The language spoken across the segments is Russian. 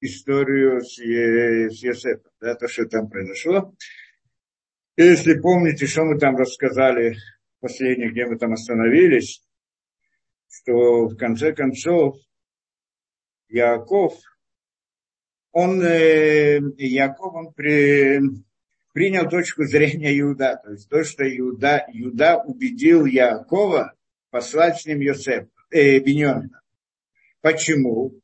историю с, с Йосефом, да, то, что там произошло. Если помните, что мы там рассказали последних, где мы там остановились, что в конце концов Яков, он, э, Яков, он при, принял точку зрения Иуда, то есть то, что Иуда, Иуда убедил Якова послать с ним Йосефа, э. Почему?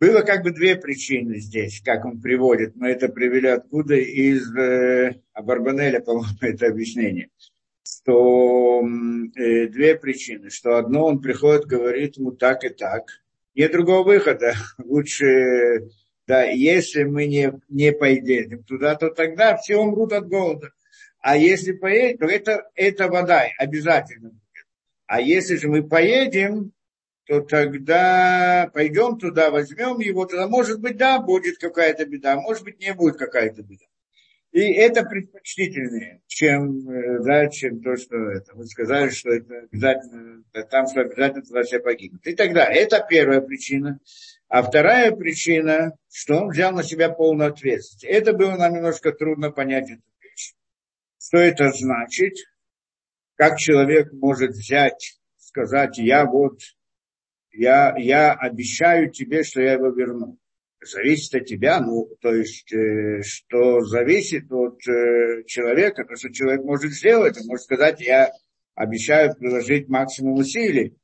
Было как бы две причины здесь, как он приводит. Мы это привели откуда? Из э, Абарбанеля, по-моему, это объяснение. Что э, две причины. Что одно, он приходит, говорит ему так и так. Нет другого выхода. Лучше, да, если мы не, не пойдем туда, то тогда все умрут от голода. А если поедем, то это, это вода обязательно будет. А если же мы поедем, то тогда пойдем туда, возьмем его, тогда может быть, да, будет какая-то беда, может быть, не будет какая-то беда. И это предпочтительнее, чем, э, да, чем то, что это. Вы сказали, что это обязательно, там, что обязательно туда все погибнут. И тогда это первая причина. А вторая причина, что он взял на себя полную ответственность. Это было нам немножко трудно понять эту вещь. Что это значит? Как человек может взять, сказать, я вот я, я обещаю тебе, что я его верну. Зависит от тебя, ну, то есть, э, что зависит от э, человека, то, что человек может сделать, он может сказать, я обещаю приложить максимум усилий.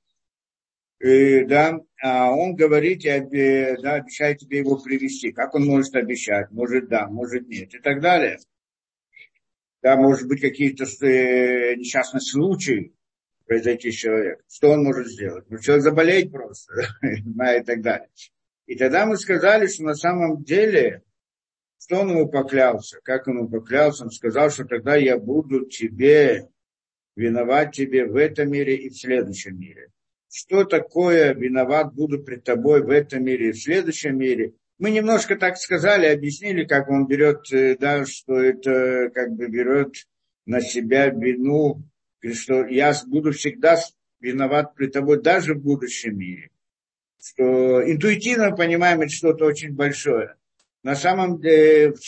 И, да, а он говорит, я да, обещаю тебе его привести. Как он может обещать? Может да, может нет и так далее. Да, может быть какие-то э, несчастные случаи, произойти с человеком. Что он может сделать? Ну, человек заболеть просто, и так далее. И тогда мы сказали, что на самом деле, что он ему поклялся, как он ему поклялся, он сказал, что тогда я буду тебе, виноват тебе в этом мире и в следующем мире. Что такое виноват буду пред тобой в этом мире и в следующем мире? Мы немножко так сказали, объяснили, как он берет, э, да, что это как бы берет на себя вину что я буду всегда виноват при тобой даже в будущем мире. Что интуитивно понимаем, это что-то очень большое. На самом деле, в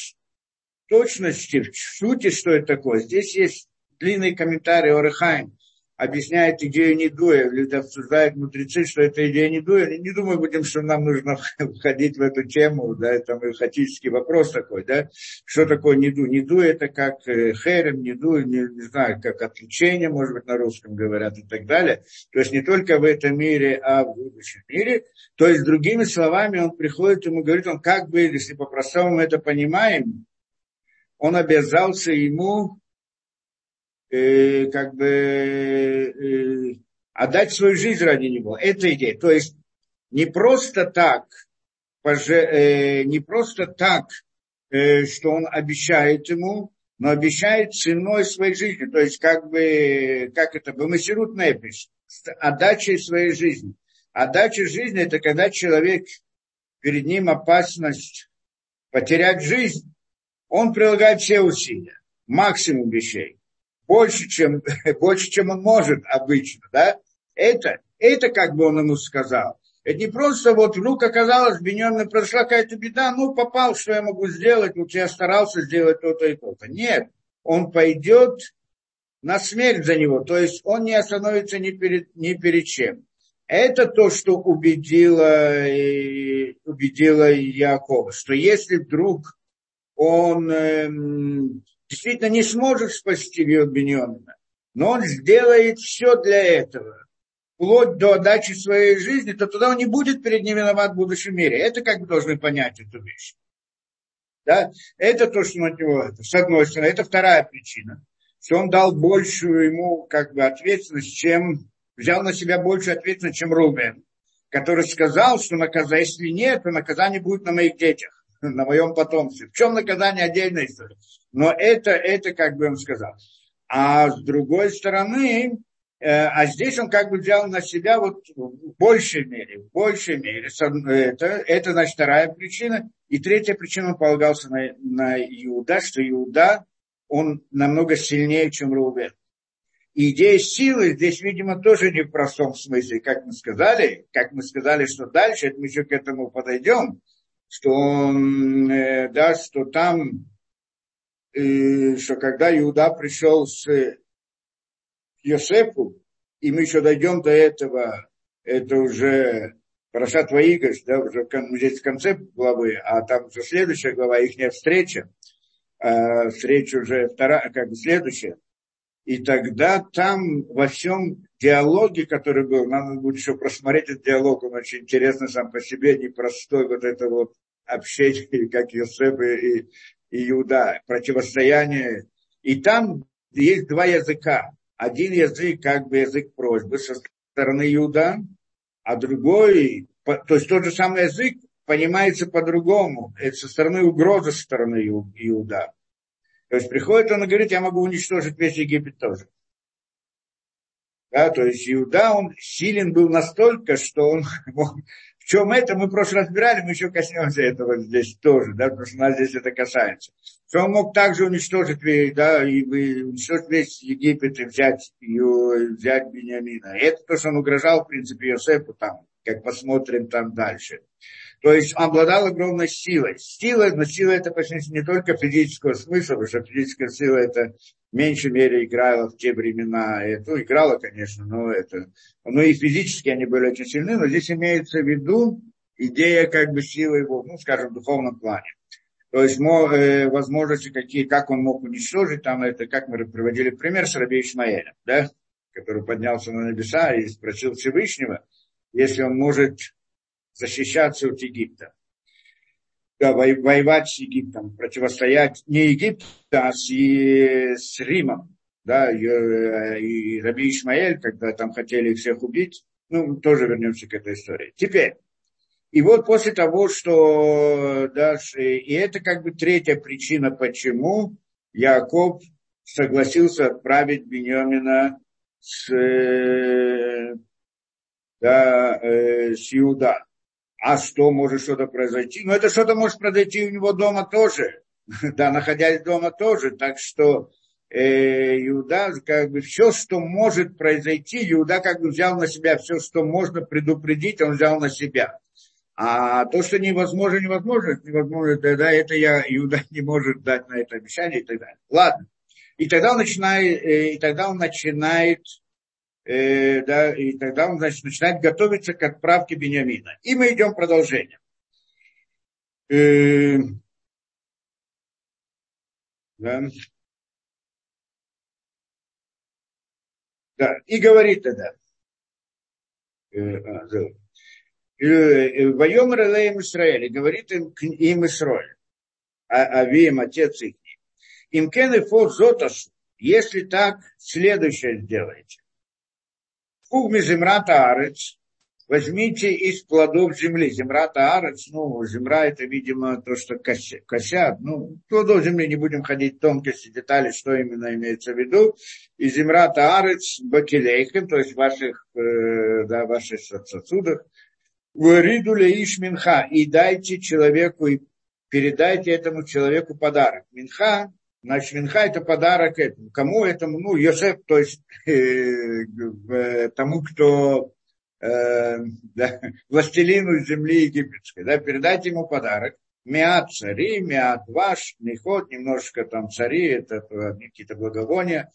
точности, в сути, что это такое, здесь есть длинный комментарий Орехайм, объясняет идею недуя, люди обсуждают мудрецы, что это идея недуя. Я не думаю, будем, что нам нужно входить в эту тему, да, это мехатический вопрос такой, да, что такое неду? Неду это как э, херем, неду, не, не знаю, как отвлечение, может быть, на русском говорят и так далее. То есть не только в этом мире, а в будущем мире. То есть, другими словами, он приходит, ему говорит, он как бы, если по-простому мы это понимаем, он обязался ему э, как бы э, отдать свою жизнь ради него. Это идея. То есть не просто так, поже, э, не просто так, э, что он обещает ему, но обещает ценой своей жизни. То есть как бы, как это, бамасирут непиш, отдачей своей жизни. Отдача жизни – это когда человек, перед ним опасность потерять жизнь, он прилагает все усилия, максимум вещей больше, чем, больше, чем он может обычно, да, это, это как бы он ему сказал. Это не просто вот вдруг оказалось, Беньямин прошла какая-то беда, ну попал, что я могу сделать, вот я старался сделать то-то и то-то. Нет, он пойдет на смерть за него, то есть он не остановится ни перед, ни перед чем. Это то, что убедило, убедило Якова, что если вдруг он эм, действительно не сможет спасти Беньямина, но он сделает все для этого, вплоть до отдачи своей жизни, то тогда он не будет перед ним виноват в будущем мире. Это как бы должны понять эту вещь. Да? Это то, что от него это. С одной стороны, это вторая причина, что он дал большую ему как бы ответственность, чем взял на себя большую ответственность, чем Рубен, который сказал, что наказание, если нет, то наказание будет на моих детях на моем потомстве. В чем наказание отдельная история. Но это, это как бы он сказал. А с другой стороны, э, а здесь он как бы взял на себя вот в большей мере, в большей мере. Это, это значит вторая причина. И третья причина, он полагался на, на Иуда, что Иуда, он намного сильнее, чем Рубен. И идея силы здесь, видимо, тоже не в простом смысле, как мы сказали, как мы сказали, что дальше, это мы еще к этому подойдем, что он, э, да, что там, э, что когда Иуда пришел с Йосефу, и мы еще дойдем до этого, это уже Парашат Ваигаш, да, уже здесь в конце главы, а там уже следующая глава, их встреча, э, встреча уже вторая, как бы следующая. И тогда там во всем диалоге, который был, нам будет еще просмотреть этот диалог, он очень интересный сам по себе, непростой вот это вот общение, как Йосеф и, и Иуда, противостояние. И там есть два языка. Один язык, как бы язык просьбы со стороны Иуда, а другой, то есть тот же самый язык понимается по-другому. Это со стороны угрозы со стороны Иуда. То есть приходит он и говорит, я могу уничтожить весь Египет тоже. Да, то есть Иуда, он силен был настолько, что он В чем это, мы просто разбирали, мы еще коснемся этого здесь тоже, да, потому что нас здесь это касается. Что он мог также уничтожить, да, и уничтожить весь Египет и взять, и взять Бениамина. Это то, что он угрожал, в принципе, Иосифу там, как посмотрим там дальше. То есть он обладал огромной силой. Сила, но сила это почти не только физического смысла, потому что физическая сила это в меньшей мере играла в те времена. Это, играла, конечно, но это... Ну и физически они были очень сильны, но здесь имеется в виду идея как бы силы его, ну, скажем, в духовном плане. То есть э, возможности какие, как он мог уничтожить, там это, как мы приводили пример с Раби Ишмаэлем, да, который поднялся на небеса и спросил Всевышнего, если он может защищаться от Египта. Да, воевать с Египтом, противостоять не Египту, а с, с Римом. Да, и, и Раби Ишмаэль, когда там хотели всех убить, ну, тоже вернемся к этой истории. Теперь, и вот после того, что, да, и это как бы третья причина, почему Яков согласился отправить Беньямина с, э, да, э, с Иуда а что может что-то произойти? Ну, это что-то может произойти у него дома тоже, да, находясь дома тоже, так что э, Иуда, как бы все, что может произойти, Иуда как бы взял на себя все, что можно предупредить, он взял на себя. А то, что невозможно, невозможно, невозможно, тогда это я, Иуда не может дать на это обещание и так далее. Ладно. И тогда он начинает, э, и тогда он начинает э, да, и тогда он значит, начинает готовиться к отправке Бениамина. И мы идем продолжение. Э, да. да, и говорит тогда, э, а, да. Э, Воем Релеем Израиле, говорит им, им Исраиль, а, Авием, отец их. Им кен и фот зоташ, если так, следующее сделайте. Кугми земрата арец, возьмите из плодов земли. Земрата арец, ну, земра это, видимо, то, что косят. Ну, плодов земли не будем ходить в тонкости, детали, что именно имеется в виду. И земрата арец бакелейхем, то есть ваших, э, да, ваших сосудах. Вариду леиш минха, и дайте человеку, и передайте этому человеку подарок. Минха Значит, Минха это подарок этому. Кому этому? Ну, Йосеф, то есть э, э, тому, кто э, да, властелину земли египетской. Да, передать ему подарок. Миат цари, миат ваш, неход, немножко там цари, это какие-то благовония.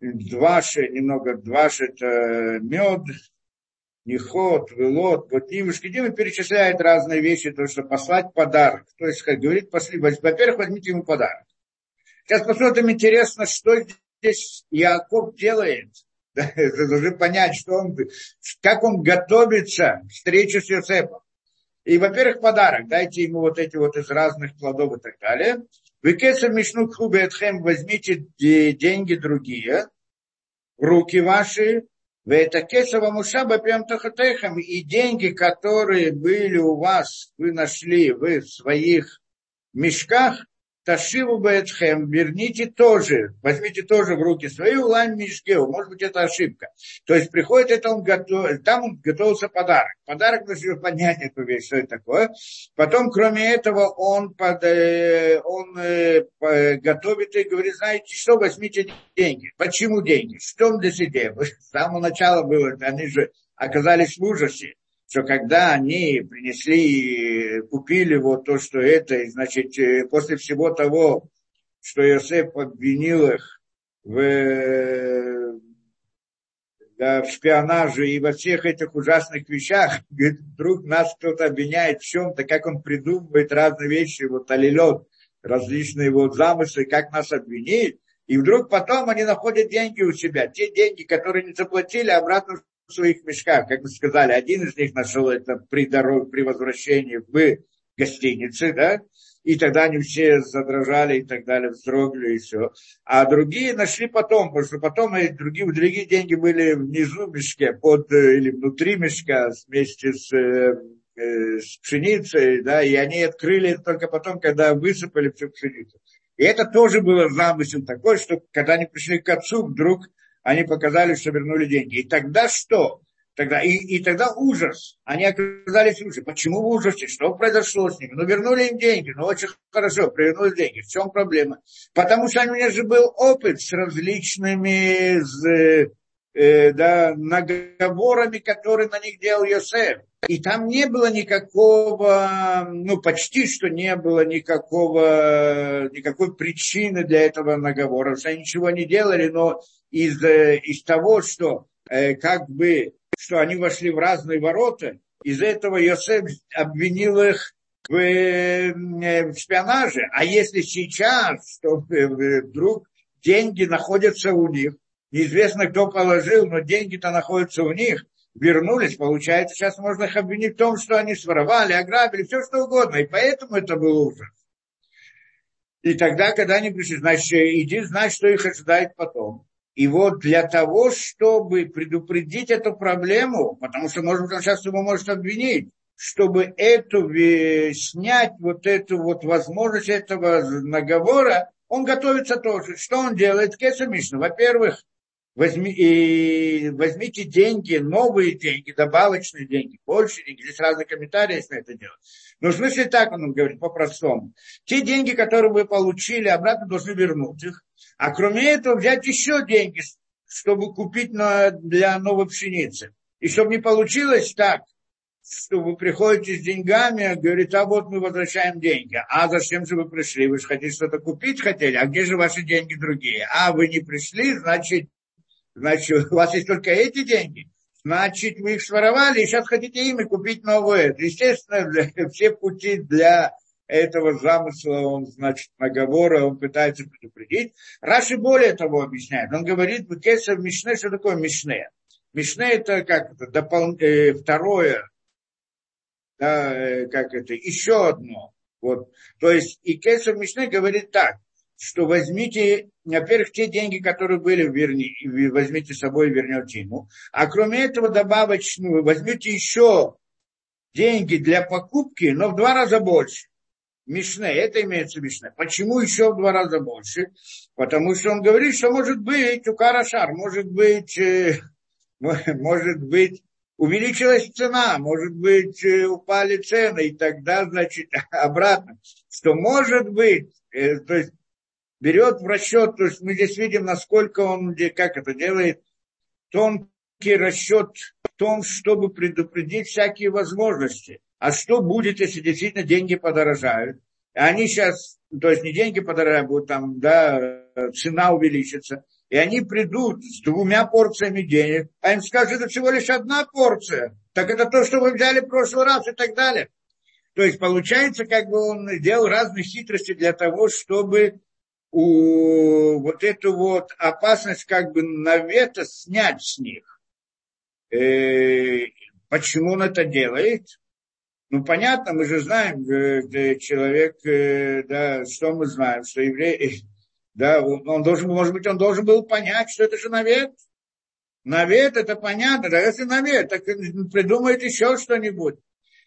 Дваши, немного дваш, это мед, неход, велот, вот Нимушкидим перечисляет разные вещи, то, что послать подарок. То есть, как говорит, пошли, во-первых, возьмите ему подарок. Сейчас посмотрим, интересно, что здесь Яков делает. Должны понять, что он, как он готовится к встрече с Йосефом. И, во-первых, подарок. Дайте ему вот эти вот из разных плодов и так далее. Вы кесар мишну кхубетхем, возьмите деньги другие руки ваши, вы это кесова мушаба прям тахатехам, и деньги, которые были у вас, вы нашли вы в своих мешках, Ташиву Бетхем, верните тоже, возьмите тоже в руки свои улайн Мишкеу, может быть, это ошибка. То есть приходит это, он готов, там он готовился подарок. Подарок нужно понять эту вещь, что это такое. Потом, кроме этого, он, под, э, он э, готовит и говорит, знаете что, возьмите деньги. Почему деньги? Что он для себя? С самого начала было, они же оказались в ужасе. Что когда они принесли, купили вот то, что это, значит, э, после всего того, что Иосиф обвинил их в, да, в шпионаже и во всех этих ужасных вещах, говорит, вдруг нас кто-то обвиняет в чем-то, как он придумывает разные вещи, вот алилет, различные вот замыслы, как нас обвинить, и вдруг потом они находят деньги у себя. Те деньги, которые не заплатили, обратно в своих мешках. Как мы сказали, один из них нашел это при, дороге, при возвращении в гостинице, да, и тогда они все задрожали и так далее, вздрогнули и все. А другие нашли потом, потому что потом и другие, другие деньги были внизу мешке, под, э, или внутри мешка вместе с, э, э, с пшеницей, да, и они открыли это только потом, когда высыпали всю пшеницу. И это тоже было замысел такой, что когда они пришли к отцу, вдруг они показали, что вернули деньги. И тогда что? Тогда, и, и тогда ужас. Они оказались в ужасе. Почему в ужасе? Что произошло с ними? Ну, вернули им деньги. Ну, очень хорошо, вернули деньги. В чем проблема? Потому что у меня же был опыт с различными с, э, да, наговорами, которые на них делал Йосеф. И там не было никакого, ну, почти что не было никакого, никакой причины для этого наговора. Они ничего не делали, но из, э, из того, что э, как бы, что они вошли в разные ворота, из этого Йосеф обвинил их в, э, в шпионаже. А если сейчас, что вдруг деньги находятся у них, неизвестно, кто положил, но деньги-то находятся у них, вернулись, получается, сейчас можно их обвинить в том, что они своровали, ограбили, все что угодно. И поэтому это был ужас. И тогда, когда они пришли, значит, иди знать, что их ожидает потом. И вот для того, чтобы предупредить эту проблему, потому что, может быть, он сейчас его может обвинить, чтобы эту, снять вот эту вот возможность этого наговора, он готовится тоже. Что он делает? Кеса Мишна. Во-первых, возьми, возьмите деньги, новые деньги, добавочные деньги, больше денег. Здесь разные комментарии, если это делать. Но в смысле так он говорит, по-простому. Те деньги, которые вы получили, обратно должны вернуть их. А кроме этого взять еще деньги, чтобы купить на, для новой пшеницы. И чтобы не получилось так, что вы приходите с деньгами, говорит, а вот мы возвращаем деньги. А зачем же вы пришли? Вы же хотите что-то купить хотели? А где же ваши деньги другие? А вы не пришли, значит, значит, у вас есть только эти деньги. Значит, вы их своровали, и сейчас хотите ими купить новое. Естественно, все пути для этого замысла, он, значит, наговора, он пытается предупредить. Раши более того объясняет. Он говорит, Кесар Мишне, что такое Мишне? Мишне это как это, допол... э, второе, да, э, как это, еще одно. Вот. То есть и Кесар Мишне говорит так, что возьмите, во-первых, те деньги, которые были, верни, возьмите с собой и вернете ему. А кроме этого добавочную, возьмите еще деньги для покупки, но в два раза больше. Мишне, это имеется Мишне. Почему еще в два раза больше? Потому что он говорит, что может быть у Карашар, может быть, э, может быть, увеличилась цена, может быть, э, упали цены, и тогда, значит, обратно, что может быть, э, то есть берет в расчет, то есть мы здесь видим, насколько он, как это делает, тонкий расчет в том, чтобы предупредить всякие возможности. А что будет, если действительно деньги подорожают? Они сейчас, то есть не деньги подорожают, будут там, да, цена увеличится. И они придут с двумя порциями денег, а им скажут, это всего лишь одна порция. Так это то, что вы взяли в прошлый раз и так далее. То есть получается, как бы он делал разные хитрости для того, чтобы у вот эту вот опасность как бы навета снять с них. Э, почему он это делает? Ну, понятно, мы же знаем, э, человек, э, да, что мы знаем, что еврей, да, он должен, может быть, он должен был понять, что это же навет. Навет, это понятно, да, если навет, так придумает еще что-нибудь.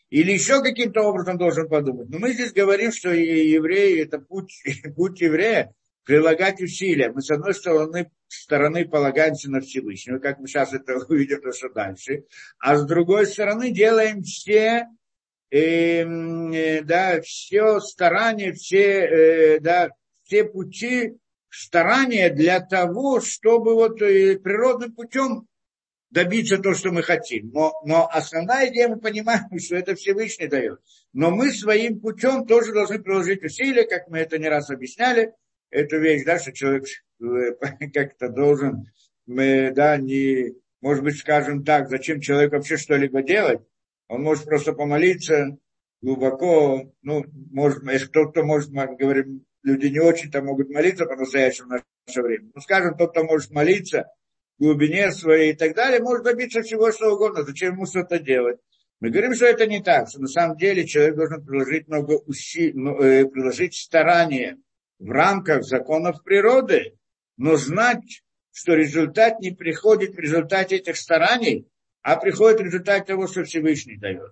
Или еще каким-то образом должен подумать. Но мы здесь говорим, что евреи, это путь, путь еврея, прилагать усилия. Мы, с одной стороны, стороны полагаемся на Всевышнего, как мы сейчас это увидим что дальше, а с другой стороны делаем все э, да, все старания, все, э, да, все пути старания для того, чтобы вот э, природным путем добиться то, что мы хотим. Но, но основная идея, мы понимаем, что это Всевышний дает. Но мы своим путем тоже должны приложить усилия, как мы это не раз объясняли, эту вещь, да, что человек как-то должен, мы, да, не, может быть, скажем так, зачем человек вообще что-либо делать, он может просто помолиться глубоко, ну, может, если кто-то может, мы говорим, люди не очень-то могут молиться по-настоящему в наше время. Ну, скажем, тот, кто может молиться в глубине своей и так далее, может добиться всего, что угодно. Зачем ему что-то делать? Мы говорим, что это не так, что на самом деле человек должен приложить много усилий, э, приложить старания в рамках законов природы, но знать, что результат не приходит в результате этих стараний, а приходит в результате того, что Всевышний дает.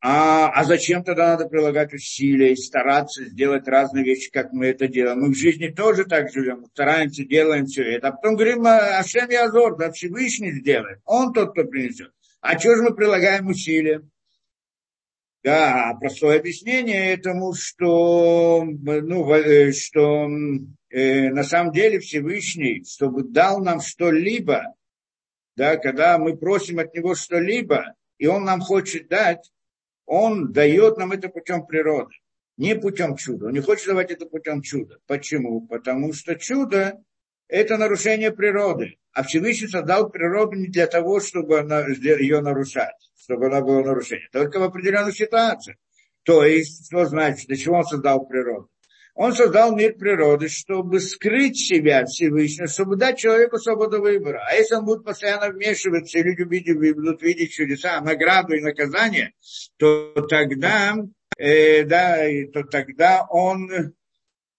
А, а зачем тогда надо прилагать усилия и стараться сделать разные вещи, как мы это делаем? Мы в жизни тоже так живем, стараемся, делаем все это. А потом говорим, «А, Ашем Язор, да Всевышний сделает. Он тот, кто принесет. А что же мы прилагаем усилия? Да, простое объяснение этому, что, ну, э, что э, на самом деле Всевышний, чтобы дал нам что-либо, да, когда мы просим от него что-либо, и он нам хочет дать, он дает нам это путем природы, не путем чуда. Он не хочет давать это путем чуда. Почему? Потому что чудо – это нарушение природы. А Всевышний создал природу не для того, чтобы она, ее нарушать, чтобы она была нарушением, только в определенных ситуациях. То есть, что значит, для чего он создал природу? Он создал мир природы, чтобы скрыть себя Всевышнего, чтобы дать человеку свободу выбора. А если он будет постоянно вмешиваться, и люди будут видеть чудеса, награду и наказание, то тогда, э, да, то тогда он,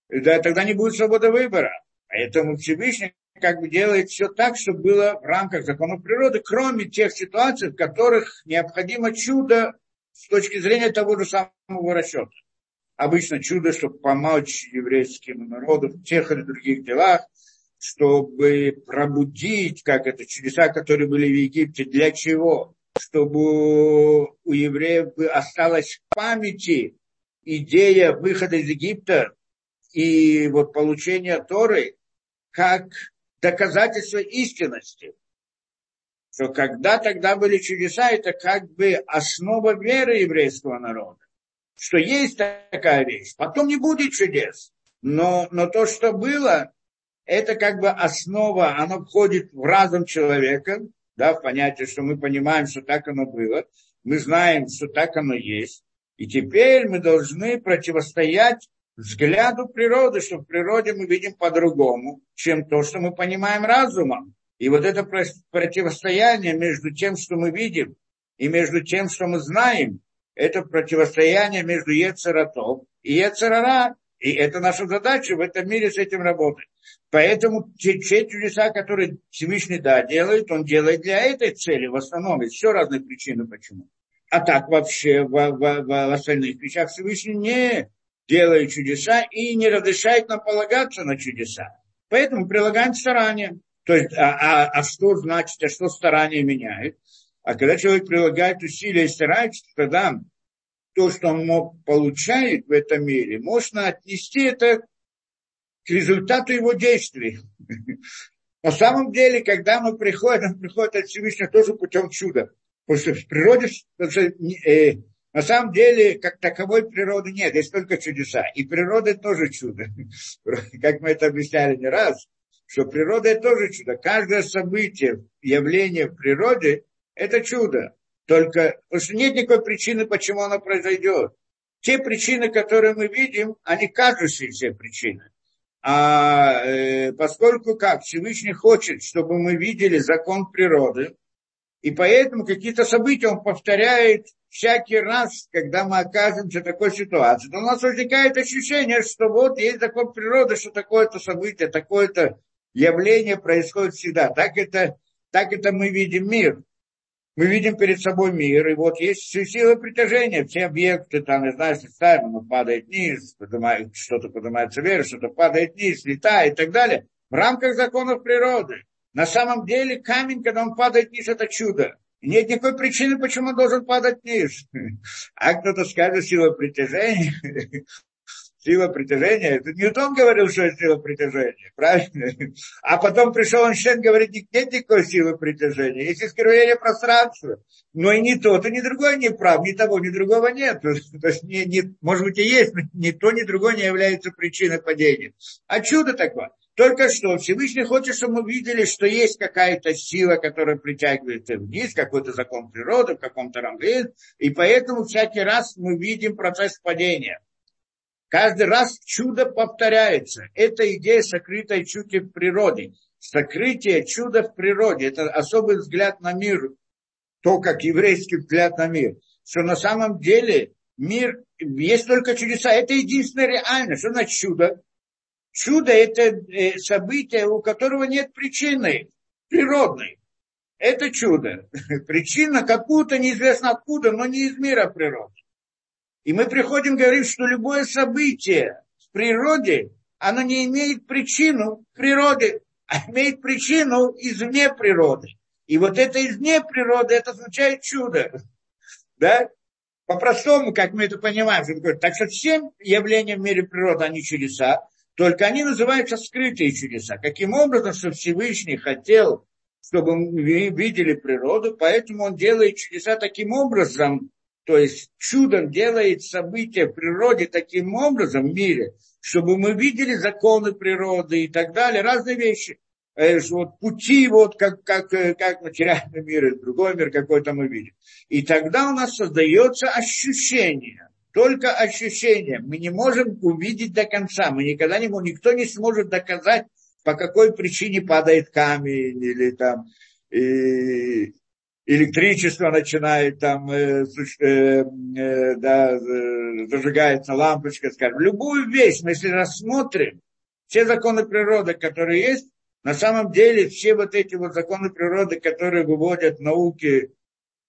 да, тогда не будет свободы выбора. Поэтому Всевышний как бы делает все так, чтобы было в рамках законов природы, кроме тех ситуаций, в которых необходимо чудо с точки зрения того же самого расчета обычно чудо, чтобы помочь еврейским народу в тех или других делах, чтобы пробудить, как это, чудеса, которые были в Египте, для чего? Чтобы у евреев осталась в памяти идея выхода из Египта и вот получения Торы как доказательство истинности. Что когда тогда были чудеса, это как бы основа веры еврейского народа что есть такая вещь. Потом не будет чудес. Но, но то, что было, это как бы основа, оно входит в разум человека, да, в понятие, что мы понимаем, что так оно было, мы знаем, что так оно есть. И теперь мы должны противостоять взгляду природы, что в природе мы видим по-другому, чем то, что мы понимаем разумом. И вот это противостояние между тем, что мы видим, и между тем, что мы знаем, это противостояние между Ецератом и Ецерара. И это наша задача в этом мире с этим работать. Поэтому те, те чудеса, которые Всевышний да, делает, он делает для этой цели в основном. Есть еще разные причины, почему. А так вообще в, в, в, остальных вещах Всевышний не делает чудеса и не разрешает нам полагаться на чудеса. Поэтому прилагаем старания. То есть, а, а, а что значит, а что старание меняет? А когда человек прилагает усилия и старается, тогда то, что он мог, получает в этом мире, можно отнести это к результату его действий. На самом деле, когда мы приходим, он приходит от Всевышнего тоже путем чуда. Потому что в природе, э, на самом деле, как таковой природы нет, есть только чудеса. И природа тоже чудо. Как мы это объясняли не раз, что природа тоже чудо. Каждое событие, явление в природе это чудо. Только, что нет никакой причины, почему оно произойдет. Те причины, которые мы видим, они кажущиеся причины. А э, поскольку как Всевышний хочет, чтобы мы видели закон природы, и поэтому какие-то события он повторяет всякий раз, когда мы оказываемся в такой ситуации, то у нас возникает ощущение, что вот есть закон природы, что такое-то событие, такое-то явление происходит всегда. Так это, так это мы видим мир мы видим перед собой мир, и вот есть сила притяжения, все объекты, там, не знаю, ставим, оно падает вниз, поднимает, что-то поднимается вверх, что-то падает вниз, летает и так далее, в рамках законов природы. На самом деле камень, когда он падает вниз, это чудо. И нет никакой причины, почему он должен падать вниз. А кто-то скажет, сила притяжения, Сила притяжения. Это Ньютон говорил, что это сила притяжения. Правильно? А потом пришел Эйнштейн, говорит, нет никакой силы притяжения. Есть искривление пространства. Но и ни тот, и ни другой не прав. Ни того, ни другого нет. То есть, не, не, может быть, и есть, но ни то, ни другое не является причиной падения. А чудо такое. Только что Всевышний хочет, чтобы мы видели, что есть какая-то сила, которая притягивает вниз, какой-то закон природы в каком-то рамке. И поэтому всякий раз мы видим процесс падения. Каждый раз чудо повторяется. Это идея сокрытой чути в природе. Сокрытие чуда в природе. Это особый взгляд на мир. То, как еврейский взгляд на мир. Что на самом деле мир, есть только чудеса. Это единственное реальное. Что значит чудо? Чудо – это э, событие, у которого нет причины природной. Это чудо. Причина какую-то неизвестно откуда, но не из мира природы. И мы приходим говорить, что любое событие в природе, оно не имеет причину в природе, а имеет причину извне природы. И вот это извне природы, это означает чудо. Да? По-простому, как мы это понимаем. Так что все явления в мире природы, они чудеса, только они называются скрытые чудеса. Каким образом, что Всевышний хотел, чтобы мы видели природу, поэтому он делает чудеса таким образом, то есть чудом делает события в природе таким образом в мире, чтобы мы видели законы природы и так далее, разные вещи. Э, вот пути, вот как, как, э, как материальный мир другой мир какой-то мы видим. И тогда у нас создается ощущение, только ощущение. Мы не можем увидеть до конца. Мы никогда не можем, никто не сможет доказать, по какой причине падает камень или там и, электричество начинает там, э, э, э, да, зажигается лампочка, скажем. Любую вещь, мы если рассмотрим, все законы природы, которые есть, на самом деле все вот эти вот законы природы, которые выводят науки,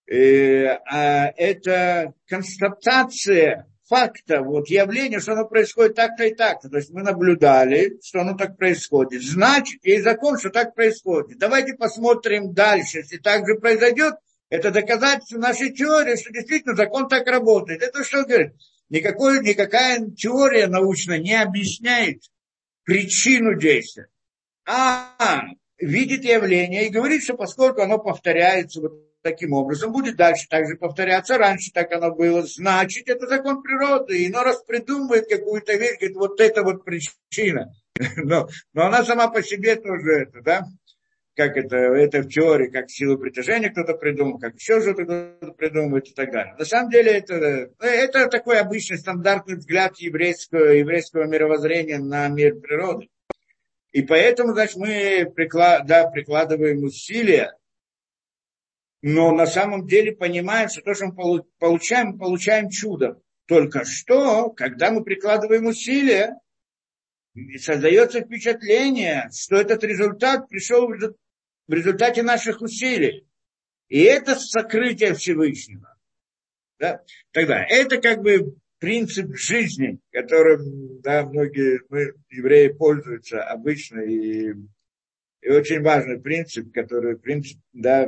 э, а это констатация факта, вот явления, что оно происходит так-то и так-то. То есть мы наблюдали, что оно так происходит. Значит, есть закон, что так происходит. Давайте посмотрим дальше. Если так же произойдет, это доказательство нашей теории, что действительно закон так работает. Это что говорит? Никакой, никакая теория научная не объясняет причину действия. А видит явление и говорит, что поскольку оно повторяется вот таким образом, будет дальше также повторяться, раньше так оно было, значит, это закон природы, и иной раз придумывает какую-то вещь, говорит, вот это вот причина. Но, но она сама по себе тоже это, да, как это, это в теории, как силу притяжения кто-то придумал, как еще что-то кто-то придумывает и так далее. На самом деле это, это такой обычный стандартный взгляд еврейского, еврейского мировоззрения на мир природы. И поэтому, значит, мы приклад, да, прикладываем усилия но на самом деле понимаем, что то, что мы получаем, получаем чудо. Только что, когда мы прикладываем усилия, создается впечатление, что этот результат пришел в результате наших усилий. И это сокрытие Всевышнего. Да? Тогда это как бы принцип жизни, которым да, многие мы, евреи, пользуются обычно. И, и очень важный принцип, который принцип, да,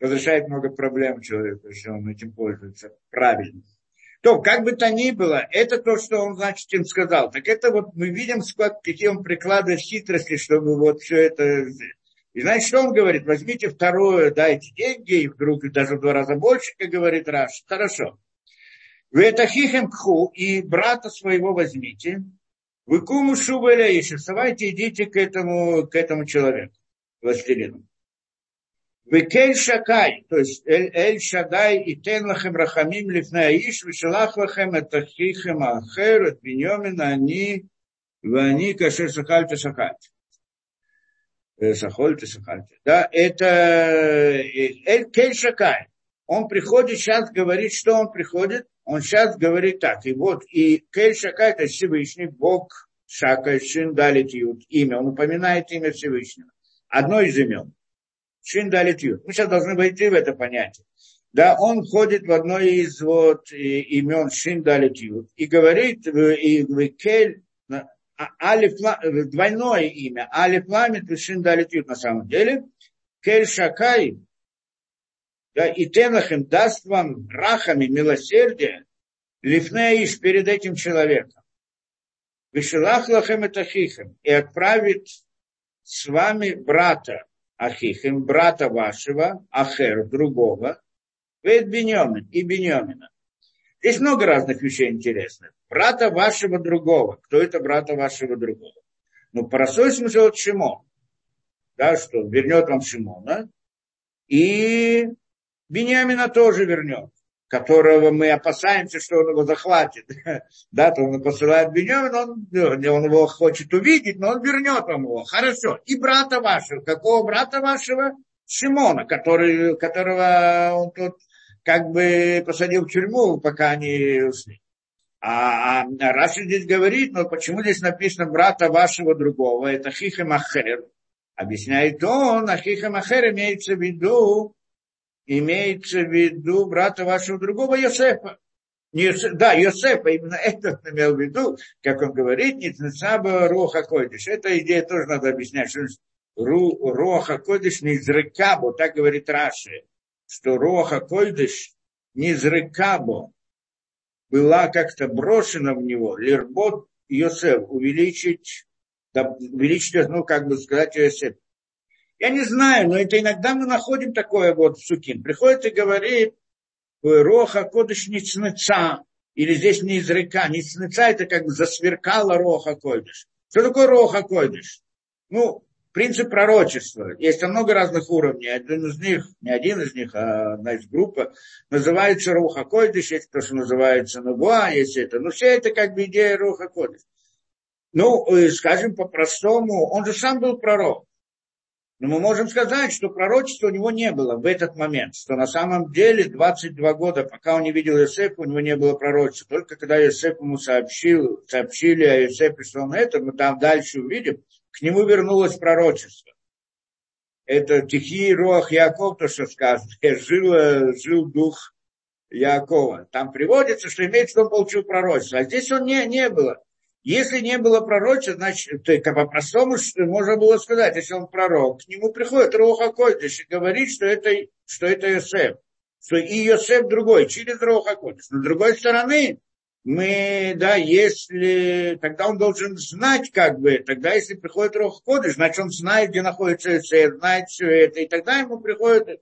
разрешает много проблем человеку, если он этим пользуется правильно. То, как бы то ни было, это то, что он, значит, им сказал. Так это вот мы видим, сколько, какие он прикладывает хитрости, чтобы вот все это... И знаете, что он говорит? Возьмите второе, дайте деньги, и вдруг даже в два раза больше, как говорит Раш. Хорошо. Вы это хихем кху, и брата своего возьмите. Вы куму шубеля еще вставайте, идите к этому, к этому человеку, властелину. Векель Шакай, то есть Эль, Эль Шадай и Тен лахем рахамим лифна иш, вишалах лахем это хихем ахер, от Беньомина, они, вани кашер сахальте сахальте. Сахольте сахальте. Да, это Эль Кель Шакай. Он приходит, сейчас говорит, что он приходит, он сейчас говорит так. И вот, и Кель Шакай, это Всевышний, Бог Шака, Шин Далит имя, он упоминает имя Всевышнего. Одно из имен. Шиндалитют. Мы сейчас должны войти в это понятие. Да, он входит в одно из вот имен Шиндалитют и говорит, и Кель, а, двойное имя, Алиф Ламит и Шиндалитют на самом деле, Кель Шакай, да, и Тенахем даст вам рахами милосердие, Лифнеиш перед этим человеком. Вишелах лахем это хихем, и отправит с вами брата Ахихим, брата вашего, Ахер, другого, Вейт Беньомин и Беньомина. Здесь много разных вещей интересных. Брата вашего другого. Кто это брата вашего другого? Ну, простой смысл от Шимон. Да, что вернет вам Шимона. И Бениамина тоже вернет которого мы опасаемся, что он его захватит. да, то он посылает Беньямин, он, он его хочет увидеть, но он вернет вам его. Хорошо. И брата вашего. Какого брата вашего? Шимона, который, которого он тут как бы посадил в тюрьму, пока они ушли. А, а Раши здесь говорит, но почему здесь написано брата вашего другого, это Хихем Ахер. Объясняет он, а Хихем Ахер имеется в виду имеется в виду брата вашего другого Йосефа. Не, да, Йосефа, именно это он имел в виду, как он говорит, не Ницаба Роха Койдиш. Эта идея тоже надо объяснять, что Ру, Роха Койдиш не Зрыкабо, так говорит Раши, что Роха Койдиш не Зрыкабо была как-то брошена в него, Лирбот Йосеф, увеличить, увеличить, ну, как бы сказать, Йосеф. Я не знаю, но это иногда мы находим такое вот Сукин. Приходит и говорит, Роха Кодыш Ницнеца, или здесь не из река. Ницнеца это как бы засверкала Роха Койдыш. Что такое Роха Койдыш? Ну, принцип пророчества. Есть много разных уровней. Один из них, не один из них, а одна из группы, называется Руха Койдыш, есть то, что называется Нугуа, есть это. Но все это как бы идея Руха Койдыш. Ну, э, скажем по-простому, он же сам был пророк. Но мы можем сказать, что пророчества у него не было в этот момент, что на самом деле 22 года, пока он не видел Иосифа, у него не было пророчества. Только когда Иосиф ему сообщил, сообщили о Иосифе, что он это, мы там дальше увидим, к нему вернулось пророчество. Это Тихий Рох Яков, то, что сказано, жил, жил дух Якова. Там приводится, что имеется, он получил пророчество. А здесь он не, не было. Если не было пророчества, значит, то, как по-простому можно было сказать, если он пророк, к нему приходит Роха Койдыш и говорит, что это, что это Йосеф, что и Йосеф другой, через Роха Койдыш. Но с другой стороны, мы, да, если, тогда он должен знать, как бы, тогда если приходит Рох Кодыш, значит, он знает, где находится Йосеф, знает все это, и тогда ему приходит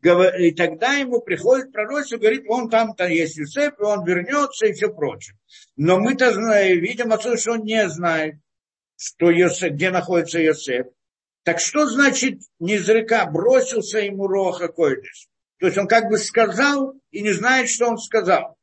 и тогда ему приходит пророчество, говорит, он там-то есть Юсеф, и он вернется и все прочее. Но мы-то знаем, видим отсюда, что он не знает, что Йосеф, где находится Йосеф. Так что значит не зрека бросился ему Роха Койдыш? То есть он как бы сказал и не знает, что он сказал.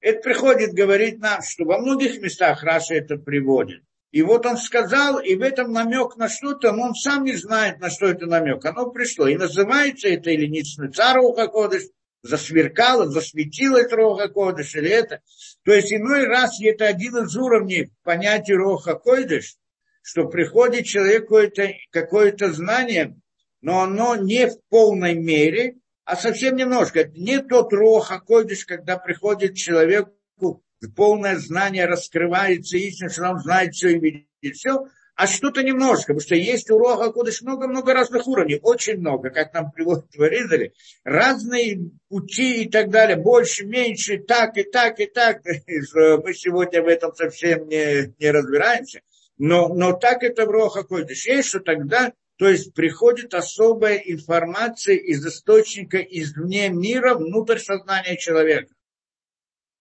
Это приходит говорить нам, что во многих местах Раша это приводит. И вот он сказал, и в этом намек на что-то, но он сам не знает, на что это намек. Оно пришло. И называется это или Ницнеца Руха Кодыш, засверкало, засветилось Роха Кодыш, или это. То есть иной раз это один из уровней понятия Роха Кодыш, что приходит человеку какое-то, какое знание, но оно не в полной мере, а совсем немножко. Это не тот Роха Кодыш, когда приходит человеку полное знание раскрывается истина, что он знает все и видит все, а что-то немножко, потому что есть у Роха Кудыш много-много разных уровней, очень много, как нам приводят в Аризале, разные пути и так далее, больше, меньше, так и так и так. Мы сегодня в этом совсем не, не разбираемся, но, но так это в Роха Кудыш есть, что тогда то есть приходит особая информация из источника извне мира внутрь сознания человека.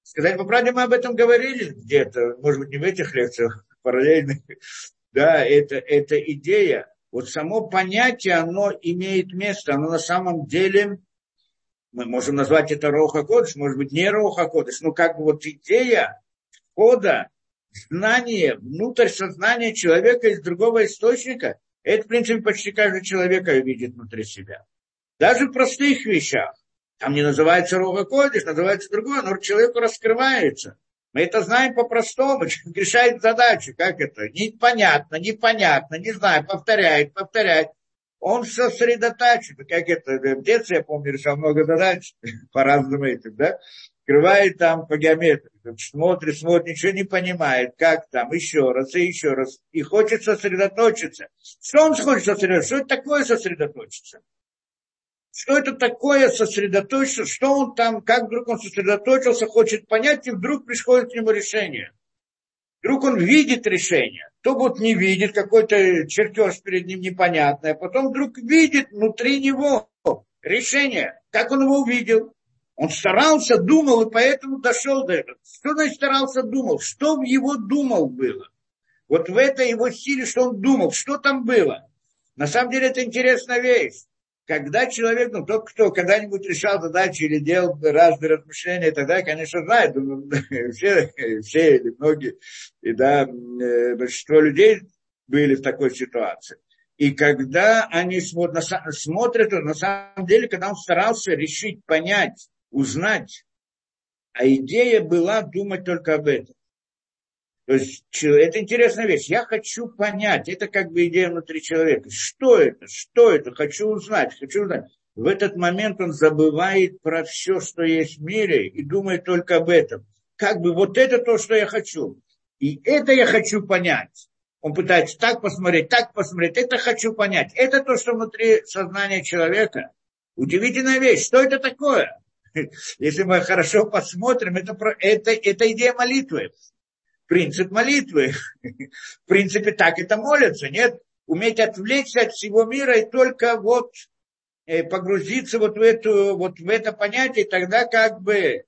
Сказать по правде, мы об этом говорили где-то, может быть, не в этих лекциях, параллельных. Да, это, это идея. Вот само понятие, оно имеет место, оно на самом деле, мы можем назвать это Роха Кодыш, может быть, не Роха Кодыш, но как бы вот идея входа, знание, внутрь сознания человека из другого источника, это, в принципе, почти каждый человек видит внутри себя. Даже в простых вещах. Там не называется Руха Кодиш, называется другое, но человеку раскрывается. Мы это знаем по-простому, решает задачу, как это, непонятно, непонятно, не знаю, повторяет, повторяет. Он сосредотачивает, как это, в детстве, я помню, решал много задач по разным этим, да, открывает там по геометрии, смотрит, смотрит, ничего не понимает, как там, еще раз и еще раз, и хочет сосредоточиться. Что он хочет сосредоточиться? Что это такое сосредоточиться? Что это такое сосредоточиться, что он там, как вдруг он сосредоточился, хочет понять, и вдруг приходит к нему решение. Вдруг он видит решение. То вот не видит, какой-то чертеж перед ним непонятный, а потом вдруг видит внутри него решение. Как он его увидел? Он старался, думал, и поэтому дошел до этого. Что значит старался, думал? Что в его думал было? Вот в этой его силе, что он думал, что там было? На самом деле это интересная вещь. Когда человек, ну, тот, кто когда-нибудь решал задачи или делал разные размышления, тогда, конечно, знает, все, все или многие, и да, э, большинство людей были в такой ситуации. И когда они смотрят, смотрят, на самом деле, когда он старался решить, понять, узнать, а идея была думать только об этом. То есть это интересная вещь. Я хочу понять, это как бы идея внутри человека. Что это? Что это? Хочу узнать, хочу узнать. В этот момент он забывает про все, что есть в мире, и думает только об этом. Как бы вот это то, что я хочу. И это я хочу понять. Он пытается так посмотреть, так посмотреть. Это хочу понять. Это то, что внутри сознания человека. Удивительная вещь. Что это такое? Если мы хорошо посмотрим, это, это, это идея молитвы принцип молитвы. В принципе, так это молятся, нет? Уметь отвлечься от всего мира и только вот э, погрузиться вот в, эту, вот в это понятие, тогда как бы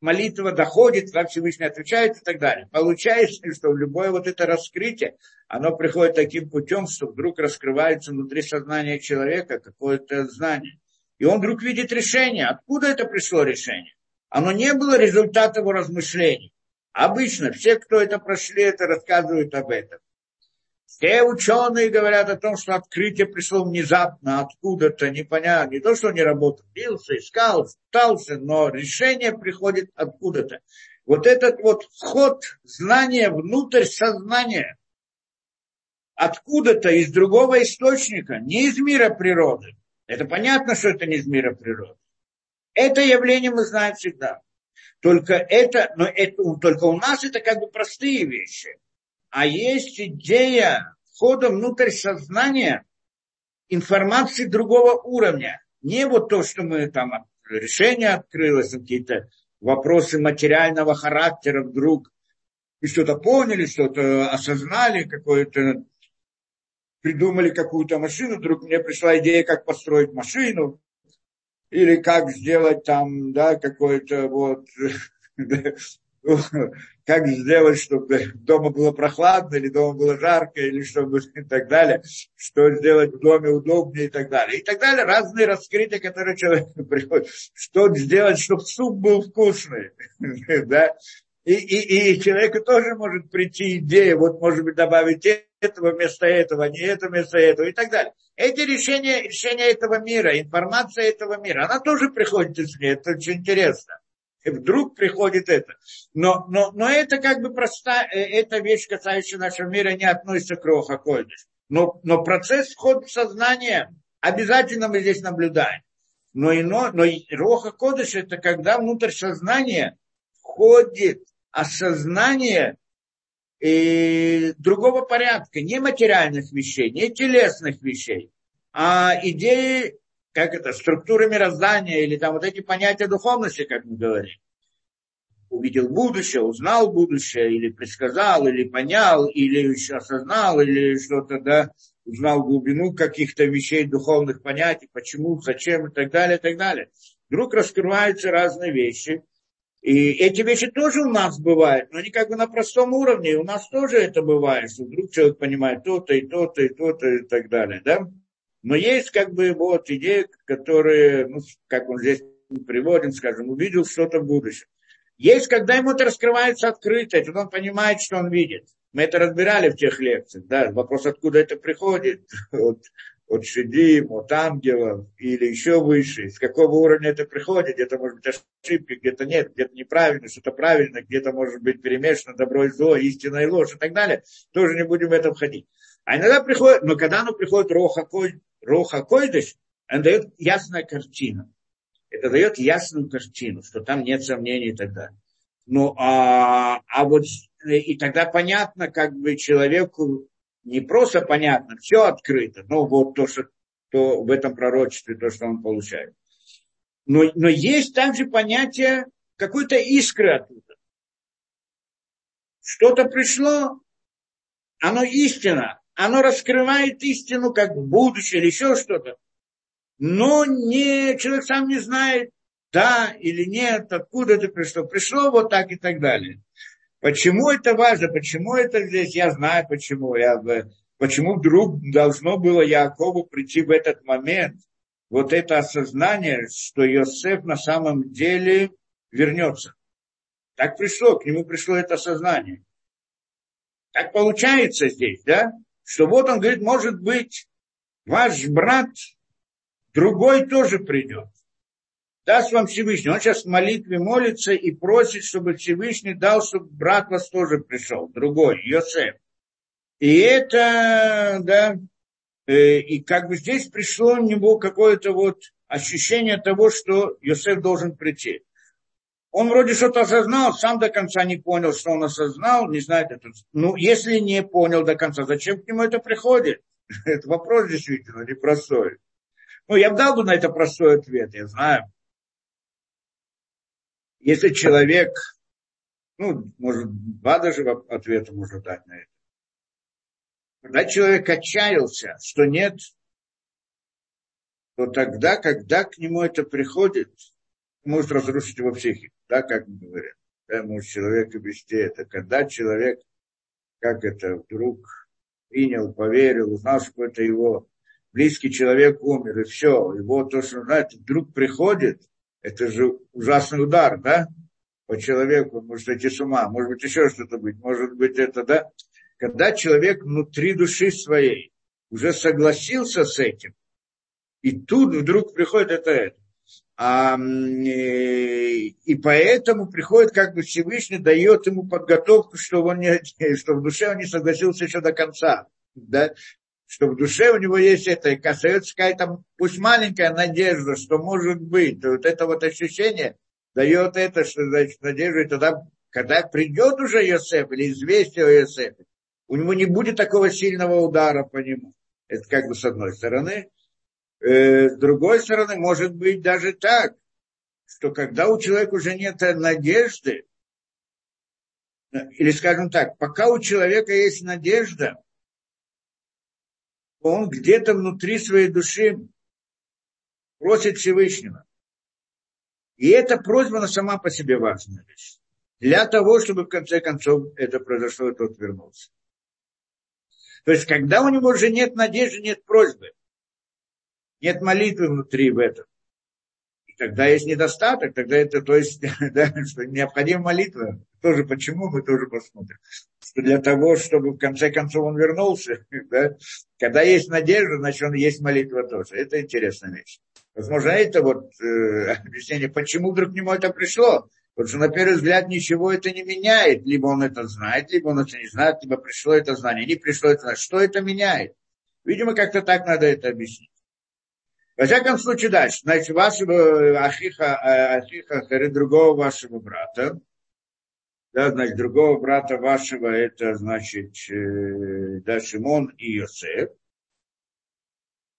молитва доходит, как Всевышний отвечает и так далее. Получается, что любое вот это раскрытие, оно приходит таким путем, что вдруг раскрывается внутри сознания человека какое-то знание. И он вдруг видит решение. Откуда это пришло решение? Оно не было результатом его размышлений. Обычно все, кто это прошли, это рассказывают об этом. Все ученые говорят о том, что открытие пришло внезапно, откуда-то, непонятно. Не то, что не работал, бился, искал, пытался, но решение приходит откуда-то. Вот этот вот вход знания внутрь сознания, откуда-то из другого источника, не из мира природы. Это понятно, что это не из мира природы. Это явление мы знаем всегда. Только это, но это, только у нас это как бы простые вещи. А есть идея входа внутрь сознания информации другого уровня. Не вот то, что мы там решение открылось, какие-то вопросы материального характера вдруг, и что-то поняли, что-то осознали, какое-то придумали какую-то машину, вдруг мне пришла идея, как построить машину, или как сделать там, да, какой-то вот, как сделать, чтобы дома было прохладно, или дома было жарко, или чтобы и так далее, что сделать в доме удобнее и так далее. И так далее, разные раскрытия, которые человек приходит. Что сделать, чтобы суп был вкусный, да, и, и, и человеку тоже может прийти идея, вот, может быть, добавить этого вместо этого, не это вместо этого и так далее. Эти решения, решения этого мира, информация этого мира, она тоже приходит из извне, это очень интересно. И вдруг приходит это. Но, но, но это как бы простая, э, эта вещь, касающая нашего мира, не относится к Роха. Но, но процесс входа в сознание обязательно мы здесь наблюдаем. Но, ино, но Роха Кодыш это когда внутрь сознания входит осознание и другого порядка, не материальных вещей, не телесных вещей, а идеи, как это, структуры мироздания или там вот эти понятия духовности, как мы говорим. Увидел будущее, узнал будущее, или предсказал, или понял, или еще осознал, или что-то, да, узнал глубину каких-то вещей, духовных понятий, почему, зачем и так далее, и так далее. Вдруг раскрываются разные вещи – и эти вещи тоже у нас бывают, но они как бы на простом уровне, у нас тоже это бывает, что вдруг человек понимает то-то и то-то и то-то и так далее, да? Но есть как бы вот идеи, которые, ну, как он здесь приводит, скажем, увидел что-то в будущем. Есть, когда ему это раскрывается открыто, и он понимает, что он видит. Мы это разбирали в тех лекциях, да, вопрос, откуда это приходит. Вот от Шидим, от ангелов или еще выше, с какого уровня это приходит, где-то может быть ошибки, где-то нет, где-то неправильно, что-то правильно, где-то может быть перемешано добро и зло, истина и ложь и так далее, тоже не будем в это входить. А иногда приходит, но когда оно приходит Роха, Кой, Роха Койдыш, он дает ясную картину. Это дает ясную картину, что там нет сомнений и так далее. Ну, а, а вот и тогда понятно, как бы человеку не просто понятно, все открыто, но вот то, что то в этом пророчестве, то, что он получает. Но, но есть также понятие какой-то искры оттуда. что-то пришло, оно истина, оно раскрывает истину как будущее или еще что-то. Но не, человек сам не знает, да или нет, откуда это пришло. Пришло вот так и так далее. Почему это важно? Почему это здесь? Я знаю, почему. Я, почему вдруг должно было Якову прийти в этот момент, вот это осознание, что Йосеф на самом деле вернется. Так пришло, к нему пришло это осознание. Так получается здесь, да? Что вот он говорит, может быть, ваш брат другой тоже придет. Даст вам Всевышний. Он сейчас в молитве молится и просит, чтобы Всевышний дал, чтобы брат вас тоже пришел, другой, Йосеф. И это, да, э, и как бы здесь пришло у него какое-то вот ощущение того, что Йосеф должен прийти. Он вроде что-то осознал, сам до конца не понял, что он осознал, не знает это. Ну, если не понял до конца, зачем к нему это приходит? Это вопрос действительно непростой. Ну, я бы дал бы на это простой ответ, я знаю. Если человек, ну, может, два даже ответа можно дать на это. Когда человек отчаялся, что нет, то тогда, когда к нему это приходит, может разрушить его психику, да, как мы говорим. Да, может человек вести это. Когда человек, как это, вдруг принял, поверил, узнал, что это его близкий человек умер, и все, его то, что он знает, вдруг приходит, это же ужасный удар, да, по человеку, может идти с ума, может быть еще что-то быть, может быть это, да, когда человек внутри души своей уже согласился с этим, и тут вдруг приходит это, это. А, и поэтому приходит, как бы Всевышний дает ему подготовку, что, он не, что в душе он не согласился еще до конца. Да? Что в душе у него есть это, и касается какая-то, пусть маленькая надежда, что может быть. Вот это вот ощущение дает это, что значит надежда, и тогда, когда придет уже Йосеф или известие о Йосефе, у него не будет такого сильного удара по нему. Это как бы с одной стороны. Э, с другой стороны, может быть даже так, что когда у человека уже нет надежды, или скажем так, пока у человека есть надежда, он где-то внутри своей души просит Всевышнего. И эта просьба, она сама по себе важная вещь. Для того, чтобы в конце концов это произошло, и тот вернулся. То есть, когда у него уже нет надежды, нет просьбы, нет молитвы внутри в этом. Тогда есть недостаток, тогда это, то есть, да, что необходима молитва. Тоже почему, мы тоже посмотрим. Что для того, чтобы в конце концов он вернулся, да, когда есть надежда, значит, он есть молитва тоже. Это интересная вещь. Возможно, это вот э, объяснение, почему вдруг к нему это пришло. Потому что, на первый взгляд, ничего это не меняет. Либо он это знает, либо он это не знает, либо пришло это знание, не пришло это знание. Что это меняет? Видимо, как-то так надо это объяснить. Во всяком случае, дальше. Значит, вашего Ахиха, э, Ахиха Хари, другого вашего брата, да, значит, другого брата вашего, это, значит, э, да, Шимон и Йосеф,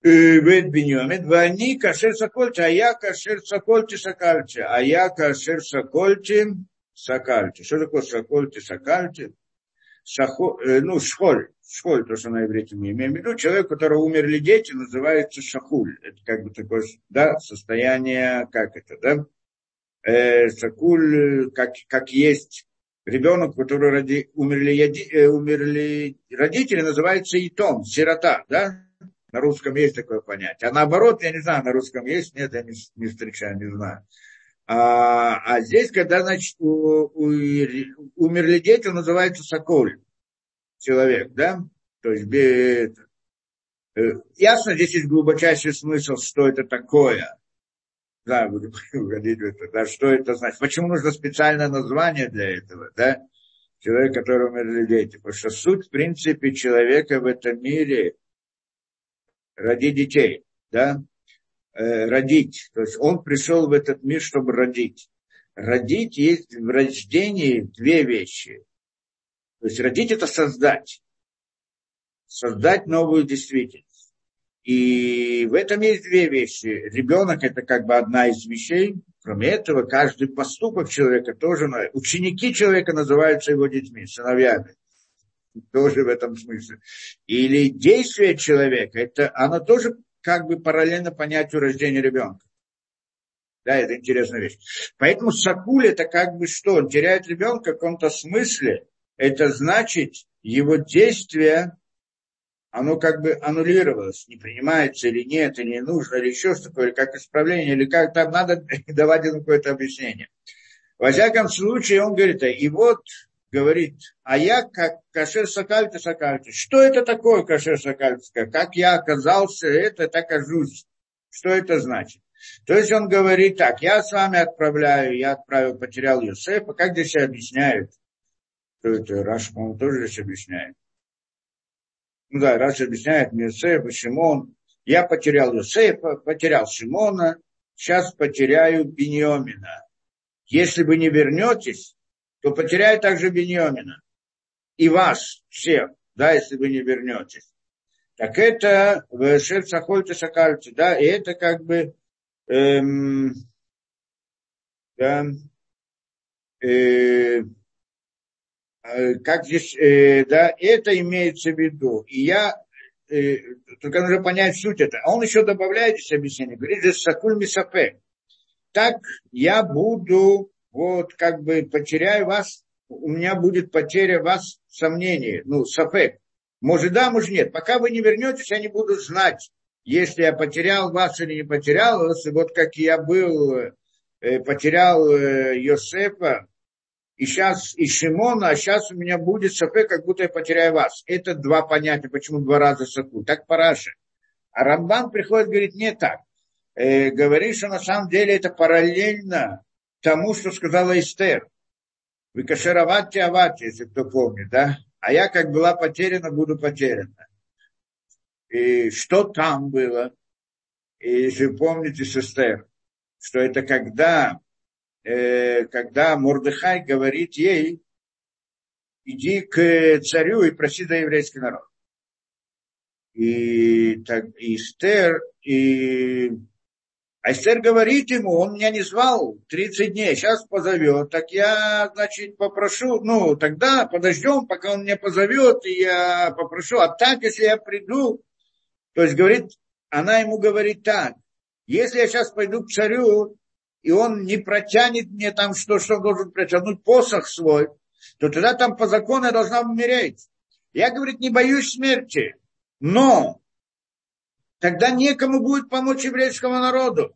Вет Беньомин, Вани Кашер Сокольти, а я Кашер Сокольти Сокальти, а я Кашер Сокольти Сокальти. Что такое? Шахо, э, ну, шхоль, шхоль, то, что на иврите мы имеем в виду, человек, у которого умерли дети, называется шахуль. Это как бы такое, да, состояние, как это, да? Э, шакуль, как, как есть ребенок, у которого роди, умерли, э, умерли родители, называется итом, сирота, да? На русском есть такое понятие. А наоборот, я не знаю, на русском есть, нет, я не, не встречаю, не знаю. А, а здесь, когда, значит, у, у, умерли дети, называется соколь, человек, да? То есть, это, э, ясно, здесь есть глубочайший смысл, что это такое. Да, будем в это, да, что это значит. Почему нужно специальное название для этого, да? Человек, который умерли дети. Потому что суть, в принципе, человека в этом мире родить детей, да? Э, родить. То есть он пришел в этот мир, чтобы родить. Родить есть в рождении две вещи. То есть родить это создать. Создать новую действительность. И в этом есть две вещи. Ребенок это как бы одна из вещей. Кроме этого, каждый поступок человека тоже... Ученики человека называются его детьми, сыновьями. Тоже в этом смысле. Или действие человека, это, оно тоже как бы параллельно понятию рождения ребенка. Да, это интересная вещь. Поэтому сакуль это как бы что? Он теряет ребенка в каком-то смысле. Это значит, его действие, оно как бы аннулировалось, не принимается или нет, или не нужно, или еще что такое, или как исправление, или как там надо давать ему какое-то объяснение. Во всяком случае, он говорит, и вот, говорит, а я как кашер сакальта сакальта. Что это такое кашер сакальта? Как я оказался, это так окажусь. Что это значит? То есть он говорит так, я с вами отправляю, я отправил, потерял Юсефа. Как здесь объясняют? Что это? Раши, по-моему, тоже здесь объясняет. Ну да, Раши объясняет Юсефа, Шимон. Я потерял Юсефа, потерял Шимона, сейчас потеряю Беньомина. Если вы не вернетесь, то потеряю также Беньомина. И вас всех, да, если вы не вернетесь. Так это כאשר שכלתי שכלתי, да, и это как бы эм, да, э, как здесь, э, да, это имеется в виду. И я, э, только нужно понять суть это. А он еще добавляет здесь объяснение, говорит, здесь сакуль мисапе. Так я буду, вот, как бы потеряю вас, у меня будет потеря вас сомнений, ну, сапек. Может да, может нет. Пока вы не вернетесь, я не буду знать, если я потерял вас или не потерял вас, вот как я был, э, потерял э, Йосефа, и сейчас и Шимона, а сейчас у меня будет Сафе, как будто я потеряю вас. Это два понятия, почему два раза Сафу. Так параша. А Рамбан приходит, говорит, не так. Э, говорит, что на самом деле это параллельно тому, что сказала Эстер. Вы кашеровати авати, если кто помнит, да? А я как была потеряна, буду потеряна и что там было. И если помните, сестер, что это когда, когда Мордыхай говорит ей, иди к царю и проси за еврейский народ. И, так, и Эстер, и а Эстер говорит ему, он меня не звал 30 дней, сейчас позовет, так я, значит, попрошу, ну, тогда подождем, пока он меня позовет, и я попрошу, а так, если я приду, то есть говорит, она ему говорит так, если я сейчас пойду к царю, и он не протянет мне там, что, что должен протянуть, посох свой, то тогда там по закону я должна умереть. Я, говорит, не боюсь смерти, но тогда некому будет помочь еврейскому народу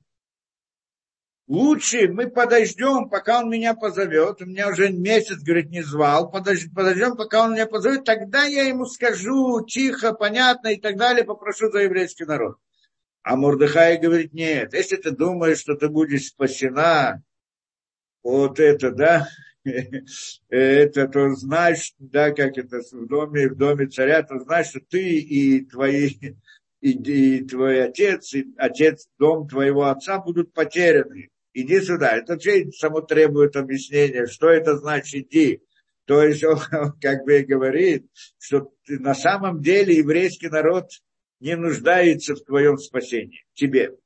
лучше мы подождем, пока он меня позовет. У меня уже месяц, говорит, не звал. Подождем, подождем, пока он меня позовет. Тогда я ему скажу тихо, понятно и так далее, попрошу за еврейский народ. А Мурдыхай говорит, нет, если ты думаешь, что ты будешь спасена, вот это, да, это, то знаешь, да, как это в доме, в доме царя, то знаешь, что ты и твои, и, и твой отец, и отец, дом твоего отца будут потеряны иди сюда. Это вообще само требует объяснения, что это значит иди. То есть он как бы говорит, что на самом деле еврейский народ не нуждается в твоем спасении, тебе.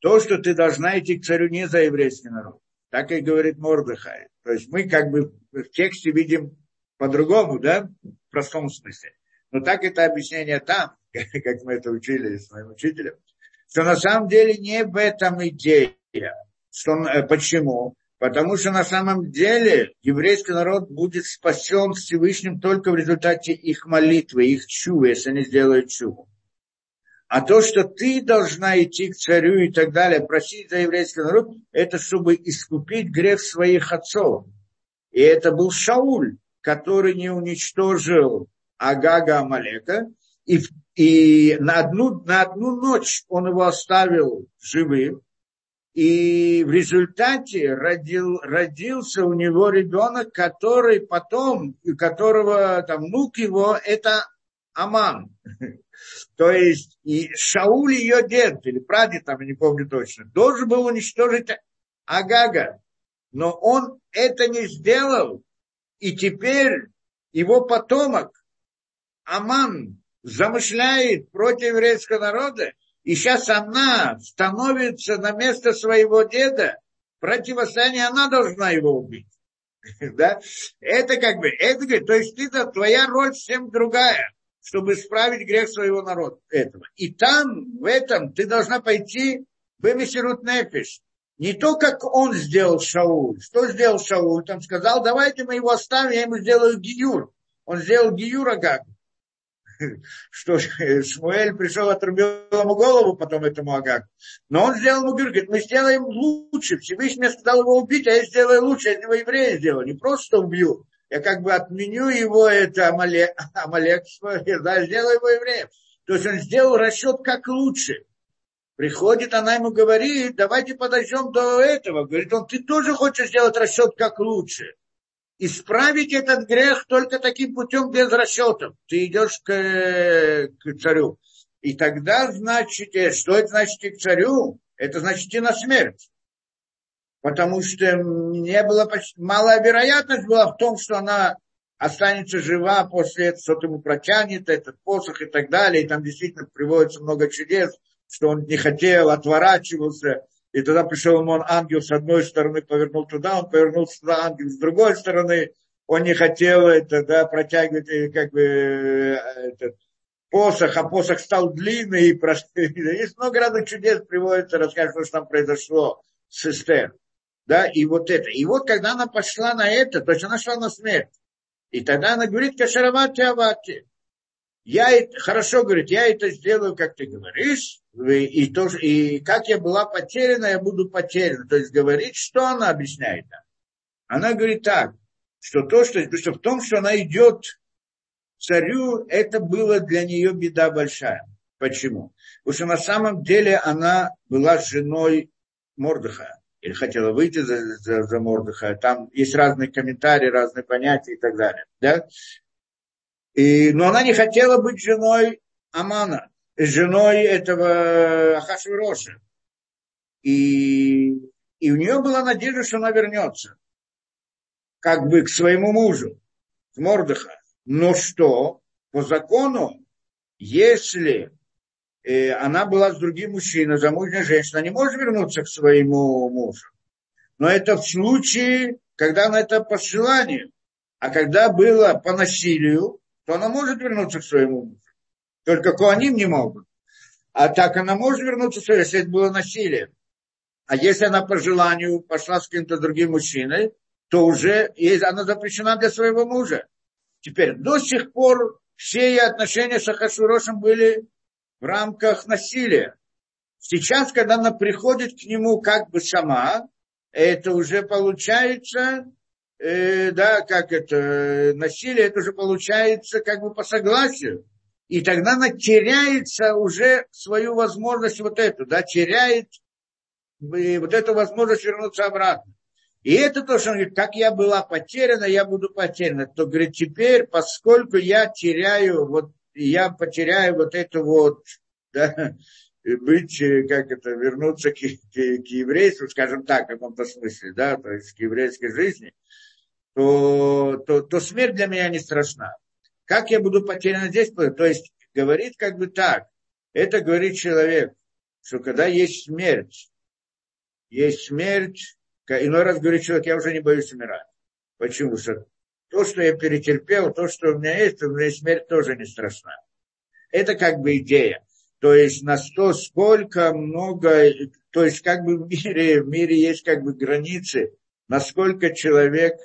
То, что ты должна идти к царю не за еврейский народ. Так и говорит Мордыхай. То есть мы как бы в тексте видим по-другому, да, в простом смысле. Но так это объяснение там, как мы это учили с моим учителем, что на самом деле не в этом идея. Что, э, почему? Потому что на самом деле еврейский народ будет спасен Всевышним только в результате их молитвы, их чувы, если они сделают чуву. А то, что ты должна идти к царю и так далее, просить за еврейский народ, это чтобы искупить грех своих отцов. И это был Шауль, который не уничтожил Агага Амалека, и, и на, одну, на одну ночь он его оставил живым, и в результате родил, родился у него ребенок, который потом, у которого там внук его, это Аман. То есть и Шауль ее дед, или прадед, там, я не помню точно, должен был уничтожить Агага. Но он это не сделал. И теперь его потомок, Аман, замышляет против еврейского народа, и сейчас она становится на место своего деда, противостояние, она должна его убить. Да? Это как бы, это то есть ты, твоя роль всем другая, чтобы исправить грех своего народа этого. И там, в этом, ты должна пойти в Мессирут Нефиш. Не то, как он сделал Шауль. Что сделал Шауль? Там сказал, давайте мы его оставим, я ему сделаю гиюр. Он сделал гиюр Агагу. что Шмуэль пришел, отрубил ему голову потом этому Агагу. Но он сделал ему говорит, мы сделаем лучше. Всевышний сказал его убить, а я сделаю лучше, я него еврея сделаю. Не просто убью, я как бы отменю его, это Амалек, Амалек да, сделаю его евреем. То есть он сделал расчет как лучше. Приходит, она ему говорит, давайте подождем до этого. Говорит он, ты тоже хочешь сделать расчет как лучше исправить этот грех только таким путем без расчетов. Ты идешь к, к царю. И тогда, значит, э, что это значит и к царю? Это значит и на смерть. Потому что не было малая вероятность была в том, что она останется жива после этого, что-то ему протянет, этот посох и так далее. И там действительно приводится много чудес, что он не хотел, отворачивался. И тогда пришел ему ангел с одной стороны, повернул туда, он повернулся туда, ангел с другой стороны. Он не хотел это, да, протягивать э, как бы э, этот посох, а посох стал длинный. И Есть много разных чудес приводится, рассказывать, что там произошло с Эстер. Да, и вот это. И вот когда она пошла на это, то есть она шла на смерть. И тогда она говорит, кашаравати авати я это, хорошо, говорит, я это сделаю, как ты говоришь, и, и, тоже, и как я была потеряна, я буду потеряна. То есть говорит, что она объясняет Она говорит так, что то, что, что в том, что она идет царю, это было для нее беда большая. Почему? Потому что на самом деле она была женой Мордыха, или хотела выйти за, за, за Мордыха. Там есть разные комментарии, разные понятия и так далее. Да? И, но она не хотела быть женой Амана, женой этого Ахашвироша. И, и у нее была надежда, что она вернется как бы к своему мужу, к Мордыха. Но что? По закону, если э, она была с другим мужчиной, замужняя женщина, не может вернуться к своему мужу. Но это в случае, когда она это по желанию. А когда было по насилию, то она может вернуться к своему мужу. Только Куаним не могут. А так она может вернуться если это было насилие. А если она по желанию пошла с кем-то другим мужчиной, то уже есть, она запрещена для своего мужа. Теперь до сих пор все ее отношения с Ахашурошем были в рамках насилия. Сейчас, когда она приходит к нему как бы сама, это уже получается э, да, как это, насилие, это уже получается как бы по согласию. И тогда она теряется уже свою возможность вот эту, да, теряет э, вот эту возможность вернуться обратно. И это то, что он говорит, как я была потеряна, я буду потеряна. То говорит, теперь, поскольку я теряю, вот я потеряю вот это вот, да, быть, э, как это, вернуться к, к, к еврейству, скажем так, в каком-то смысле, да, то есть к еврейской жизни – то, то, то смерть для меня не страшна. Как я буду потерян здесь? То есть говорит как бы так. Это говорит человек, что когда есть смерть, есть смерть, иной раз говорит человек, я уже не боюсь умирать. Почему? Что то, что я перетерпел, то, что у меня есть, у меня смерть тоже не страшна. Это как бы идея. То есть на сто сколько много, то есть как бы в мире, в мире есть как бы границы, насколько человек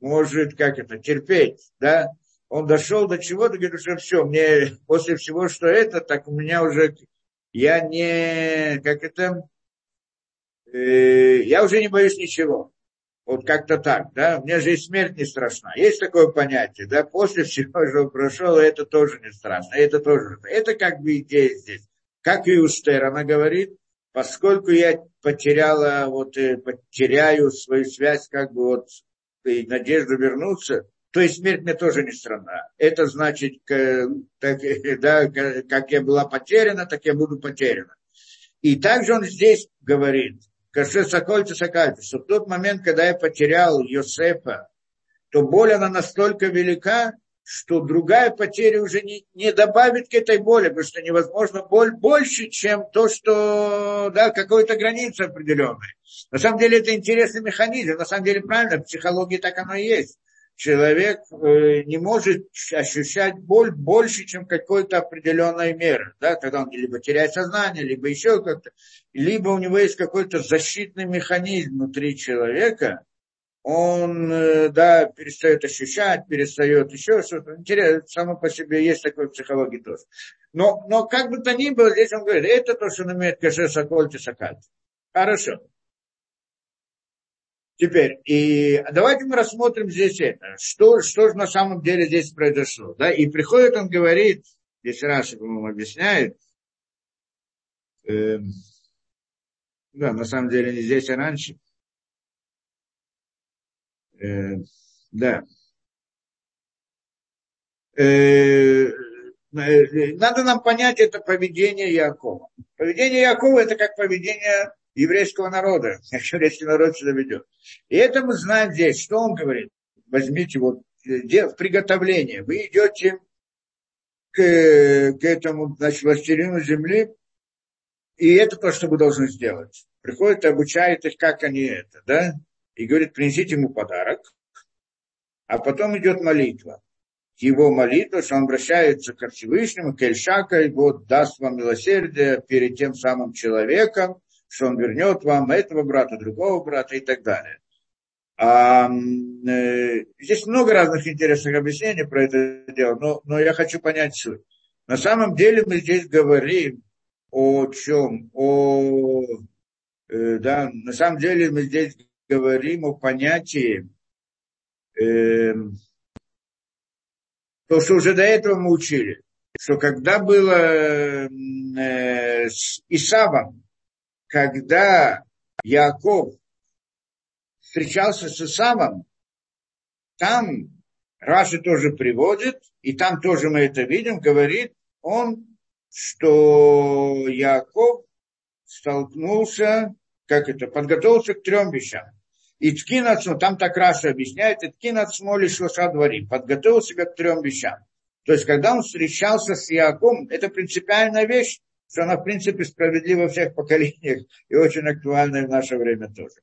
может, как это, терпеть, да, он дошел до чего-то, говорит, что все, мне после всего, что это, так у меня уже, я не, как это, э, я уже не боюсь ничего. Вот как-то так, да, мне же и смерть не страшна. Есть такое понятие, да, после всего, что прошел, это тоже не страшно, это тоже, это как бы идея здесь. Как и у Стер, она говорит, поскольку я потеряла, вот, э, потеряю свою связь как бы вот и надежду вернуться, то есть смерть мне тоже не страна. Это значит, так, да, как я была потеряна, так я буду потеряна. И также он здесь говорит, Каше Сокольца, что в тот момент, когда я потерял Йосефа, то боль она настолько велика, что другая потеря уже не, не добавит к этой боли, потому что невозможно боль больше, чем то, что, да, какой-то граница определенная. На самом деле это интересный механизм, на самом деле правильно, в психологии так оно и есть. Человек э, не может ощущать боль больше, чем какой-то определенной меры, да, когда он либо теряет сознание, либо еще как-то, либо у него есть какой-то защитный механизм внутри человека, он, э, да, перестает ощущать, перестает еще что-то. Интересно, само по себе есть такое в психологии тоже. Но, но как бы то ни было, здесь он говорит, это то, что он имеет каше сокольте сакат. Хорошо. Теперь, и давайте мы рассмотрим здесь это. Что, что же на самом деле здесь произошло. Да? И приходит он говорит, здесь Раша, по-моему, объясняет, э, да, на самом деле не здесь, а раньше, Э, да. Э, э, надо нам понять это поведение Якова. Поведение Якова это как поведение еврейского народа, как еврейский народ сюда ведет. И это мы знаем здесь, что он говорит. Возьмите вот в приготовление. Вы идете к, к этому, значит, властелину земли, и это то, что вы должны сделать. Приходит, обучает их, как они это, да? И говорит, принесите ему подарок, а потом идет молитва. Его молитва, что он обращается к Всевышнему, к Эльшака, и вот даст вам милосердие перед тем самым человеком, что он вернет вам этого брата, другого брата и так далее. А, э, здесь много разных интересных объяснений про это дело, но, но я хочу понять суть. На самом деле мы здесь говорим о чем? О, э, да, на самом деле мы здесь говорим о понятии, э, то, что уже до этого мы учили, что когда было э, с Исавом, когда Яков встречался с Исавом, там Раши тоже приводит, и там тоже мы это видим, говорит он, что Яков столкнулся, как это, подготовился к трем вещам. И ткинацу, там так Раша объясняет, и ткинац моли шлоша дворим, подготовил себя к трем вещам. То есть, когда он встречался с Иаком, это принципиальная вещь, что она, в принципе, справедлива во всех поколениях и очень актуальна в наше время тоже.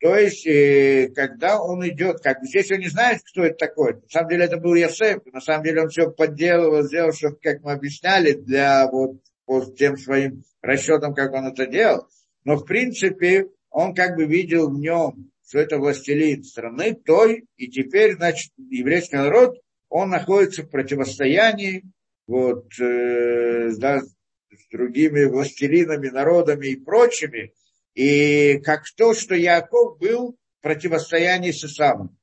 То есть, э, когда он идет, как здесь он не знает, кто это такой. На самом деле, это был Ясеф. На самом деле, он все подделывал, сделал, чтобы, как мы объясняли, для вот по тем своим расчетам, как он это делал. Но, в принципе, он как бы видел в нем что это властелин страны той, и теперь, значит, еврейский народ, он находится в противостоянии вот, э, да, с другими властелинами, народами и прочими, и как то, что Яков был в противостоянии с Исавом.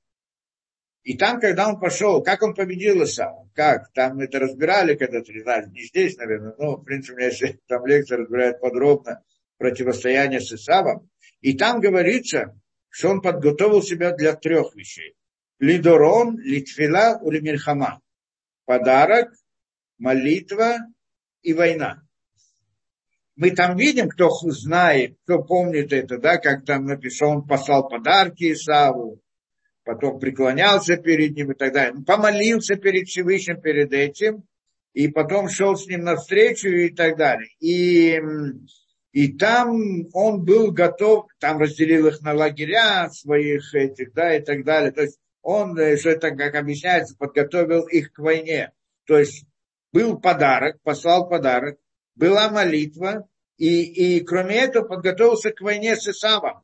И там, когда он пошел, как он победил Исава? Как? Там это разбирали когда-то, не знаю, не здесь, наверное, но, в принципе, у меня еще там лекция разбирает подробно противостояние с Исавом. И там говорится, что он подготовил себя для трех вещей. Лидорон, Литфила, Улимирхама. Подарок, молитва и война. Мы там видим, кто знает, кто помнит это, да, как там написал, он послал подарки Исаву, потом преклонялся перед ним и так далее. Помолился перед Всевышним перед этим, и потом шел с ним навстречу и так далее. И и там он был готов, там разделил их на лагеря своих этих, да, и так далее. То есть он, э, что это, как объясняется, подготовил их к войне. То есть был подарок, послал подарок, была молитва, и, и кроме этого подготовился к войне с Исавом.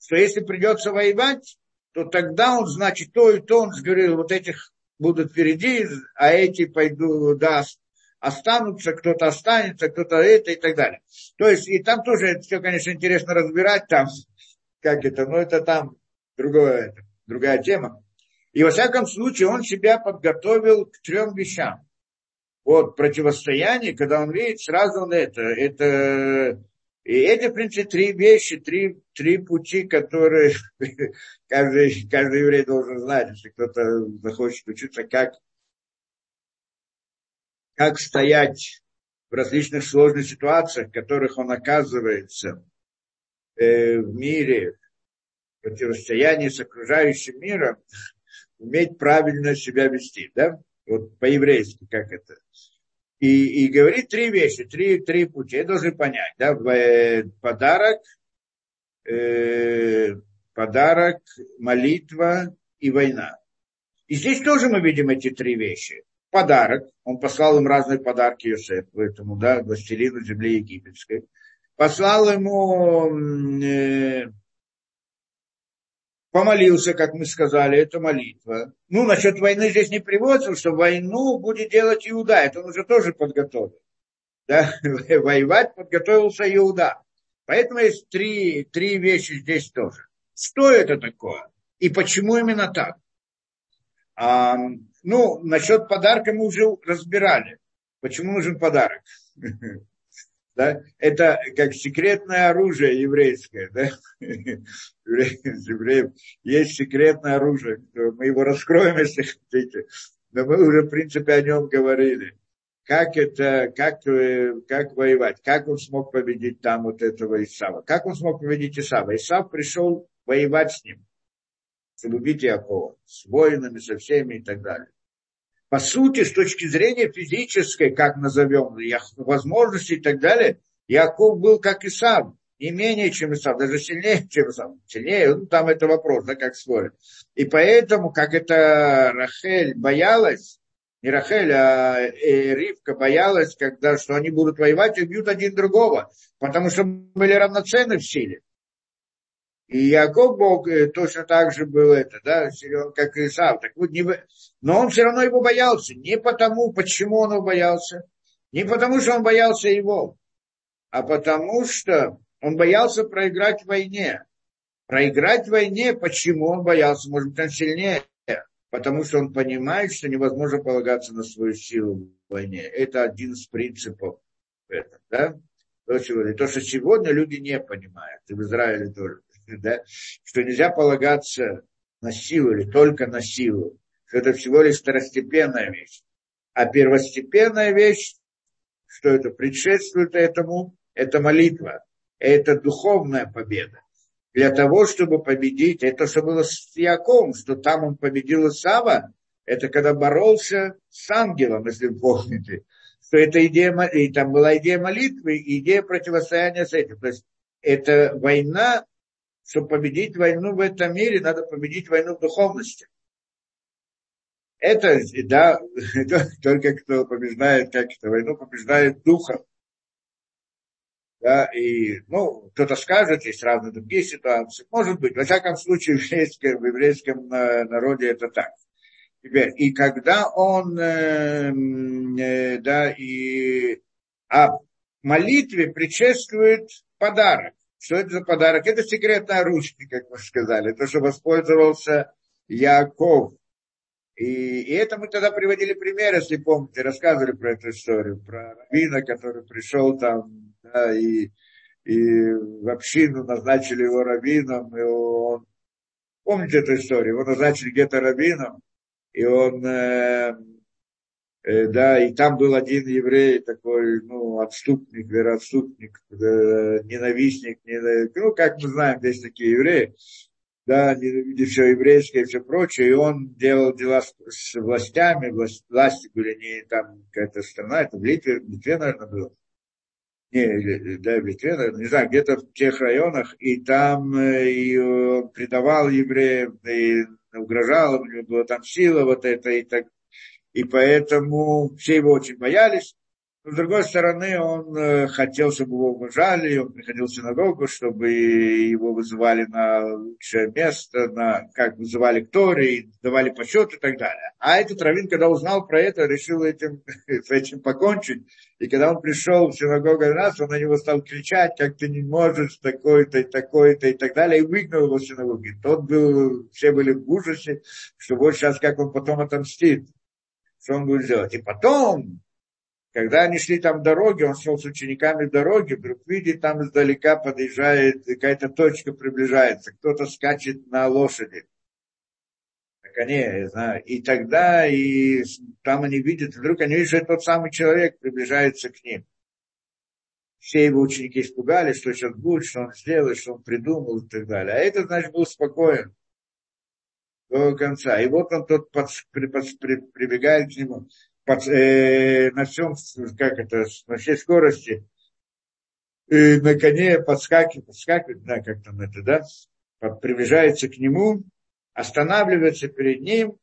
Что если придется воевать, то тогда он, значит, то и то, он говорил, вот этих будут впереди, а эти пойду, даст останутся, кто-то останется, кто-то это и так далее. То есть, и там тоже это все, конечно, интересно разбирать там, как это, но это там другое, другая тема. И во всяком случае он себя подготовил к трем вещам. Вот противостояние, когда он видит, сразу он это, это и эти, в принципе, три вещи, три, три пути, которые каждый, каждый еврей должен знать, если кто-то захочет учиться, как как стоять в различных сложных ситуациях, в которых он оказывается э, в мире, в противостоянии с окружающим миром, уметь правильно себя вести, да? Вот по-еврейски, как это. И, и говорит три вещи, три, три пути. Я должен понять, да? Э, подарок, э, подарок, молитва и война. И здесь тоже мы видим эти три вещи. Подарок, он послал им разные подарки Иосифу, этому, да, властелину земли египетской. Послал ему э, помолился, как мы сказали, это молитва. Ну, насчет войны здесь не приводится, что войну будет делать Иуда, это он уже тоже подготовил. Да? Воевать подготовился Иуда. Поэтому есть три, три вещи здесь тоже. Что это такое? И почему именно так? Ну, насчет подарка мы уже разбирали. Почему нужен подарок? Да? Это как секретное оружие еврейское. Да? Есть секретное оружие. Мы его раскроем, если хотите. Но мы уже, в принципе, о нем говорили. Как это, как, э, как воевать, как он смог победить там вот этого Исава. Как он смог победить Исава? Исав пришел воевать с ним, чтобы убить Якова, с воинами, со всеми и так далее по сути, с точки зрения физической, как назовем, возможностей и так далее, Яков был как и сам, не менее, чем Исав, даже сильнее, чем Исав. Сильнее, ну, там это вопрос, да, как спорят. И поэтому, как это Рахель боялась, не Рахель, а э, Ривка боялась, когда, что они будут воевать и убьют один другого, потому что были равноценны в силе. И Яков Бог э, точно так же был это, да, силен, как и Исав. Так вот, не... Но он все равно его боялся. Не потому, почему он его боялся, не потому, что он боялся его, а потому что он боялся проиграть в войне. Проиграть в войне, почему он боялся? Может быть, он сильнее, потому что он понимает, что невозможно полагаться на свою силу в войне. Это один из принципов этого, да? То, что сегодня люди не понимают, и в Израиле тоже да, что нельзя полагаться на силу или только на силу, что это всего лишь второстепенная вещь. А первостепенная вещь, что это предшествует этому, это молитва, это духовная победа. Для того, чтобы победить, это что было с Яковом, что там он победил Исава, это когда боролся с ангелом, если вы помните, что это идея, и там была идея молитвы, идея противостояния с этим. То есть это война чтобы победить войну в этом мире, надо победить войну в духовности. Это, да, только кто побеждает, как это, войну побеждает духом. Да, и, ну, кто-то скажет, есть разные другие ситуации. Может быть, во всяком случае, в еврейском, в еврейском э, народе это так. Теперь, и когда он, э, э, да, и, а молитве предшествует подарок. Что это за подарок? Это секретное оружие, как мы сказали. То, что воспользовался Яков. И, и это мы тогда приводили пример, если помните, рассказывали про эту историю, про Равина, который пришел там, да, и, и в общину назначили его раввином, и он, помните эту историю, его назначили где-то раввином, и он Э, да, и там был один еврей такой, ну, отступник, вероотступник, э, ненавистник, ненавистник, ну, как мы знаем, есть такие евреи, да, ненавидя все еврейское и все прочее, и он делал дела с, с властями, власть, власти были не там какая-то страна, это в Литве, в Литве, наверное, было, не, да, в Литве, наверное, не знаю, где-то в тех районах, и там э, и он предавал евреев, и угрожал, у него была там сила вот эта, и так и поэтому все его очень боялись. Но, с другой стороны, он э, хотел, чтобы его уважали, он приходил в синагогу, чтобы его вызывали на лучшее место, на, как вызывали к Торе, давали почет и так далее. А этот Равин, когда узнал про это, решил этим, с этим покончить. И когда он пришел в синагогу раз, он на него стал кричать, как ты не можешь, такой-то, такой-то и так далее, и выгнал его в синагоги. Тот был, все были в ужасе, что вот сейчас как он потом отомстит что он будет делать. И потом, когда они шли там дороги, он шел с учениками дороги, вдруг видит, там издалека подъезжает, какая-то точка приближается, кто-то скачет на лошади, на коне, я знаю. И тогда и там они видят, вдруг они видят, что тот самый человек приближается к ним. Все его ученики испугались, что сейчас будет, что он сделает, что он придумал и так далее. А этот, значит, был спокоен. До конца. И вот он тут под, при, под, при, прибегает к нему под, э, на всем, как это, на всей скорости, э, на коне подскакивает, подскакивает, да, как там это, да, под, приближается к нему, останавливается перед ним,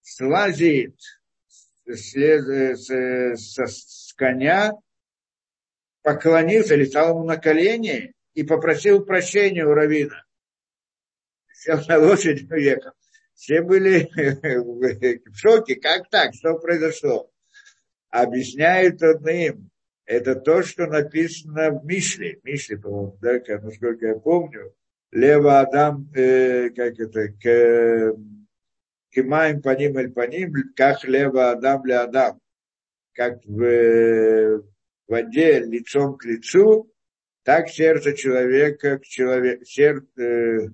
слазит с, с, с, с коня, поклонился, летал ему на колени и попросил прощения у Равина. Сел на лошадь уехал. Все были в шоке. Как так? Что произошло? Объясняют одним. Это то, что написано в Мишле. Мишле, по-моему, да, насколько я помню. Лева Адам, э, как это, к, кимаем по ним или по ним, как лева Адам для Адам. Как в, в воде лицом к лицу, так сердце человека к человеку, сердце, э,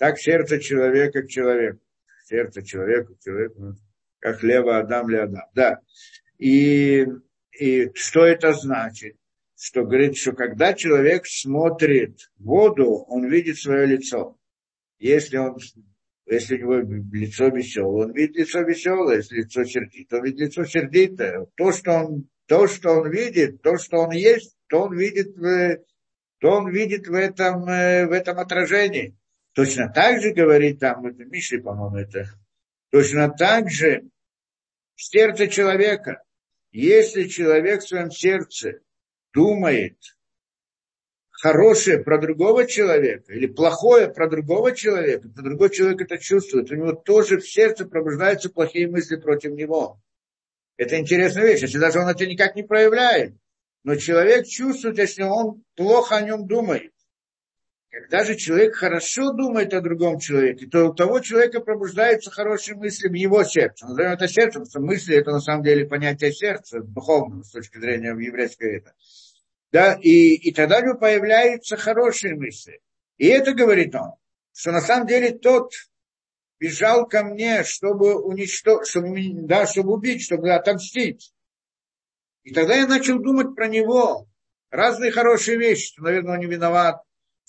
так сердце человека к человеку. Сердце человека к человеку, как лево Адам ли Адам. Да. И, и что это значит? Что говорит, что когда человек смотрит воду, он видит свое лицо. Если он если у него лицо веселое, он видит лицо веселое, если лицо сердито, он видит лицо сердитое. То, что он то, что он видит, то, что он есть, то он видит, то он видит в, этом, э, в этом отражении. Точно так же говорит там, это Мишли, по-моему, это, точно так же сердце человека. Если человек в своем сердце думает хорошее про другого человека или плохое про другого человека, то другой человек это чувствует. У него тоже в сердце пробуждаются плохие мысли против него. Это интересная вещь, если даже он это никак не проявляет. Но человек чувствует, если он плохо о нем думает. Когда же человек хорошо думает о другом человеке, то у того человека пробуждаются хорошие мысли в его сердце. Назовем это сердцем, потому что мысли это на самом деле понятие сердца, духовного, с точки зрения еврейской это. Да, и, и тогда у него появляются хорошие мысли. И это говорит он, что на самом деле тот, бежал ко мне, чтобы уничтожить, чтобы, да, чтобы убить, чтобы отомстить. И тогда я начал думать про него. Разные хорошие вещи, что, наверное, он не виноват,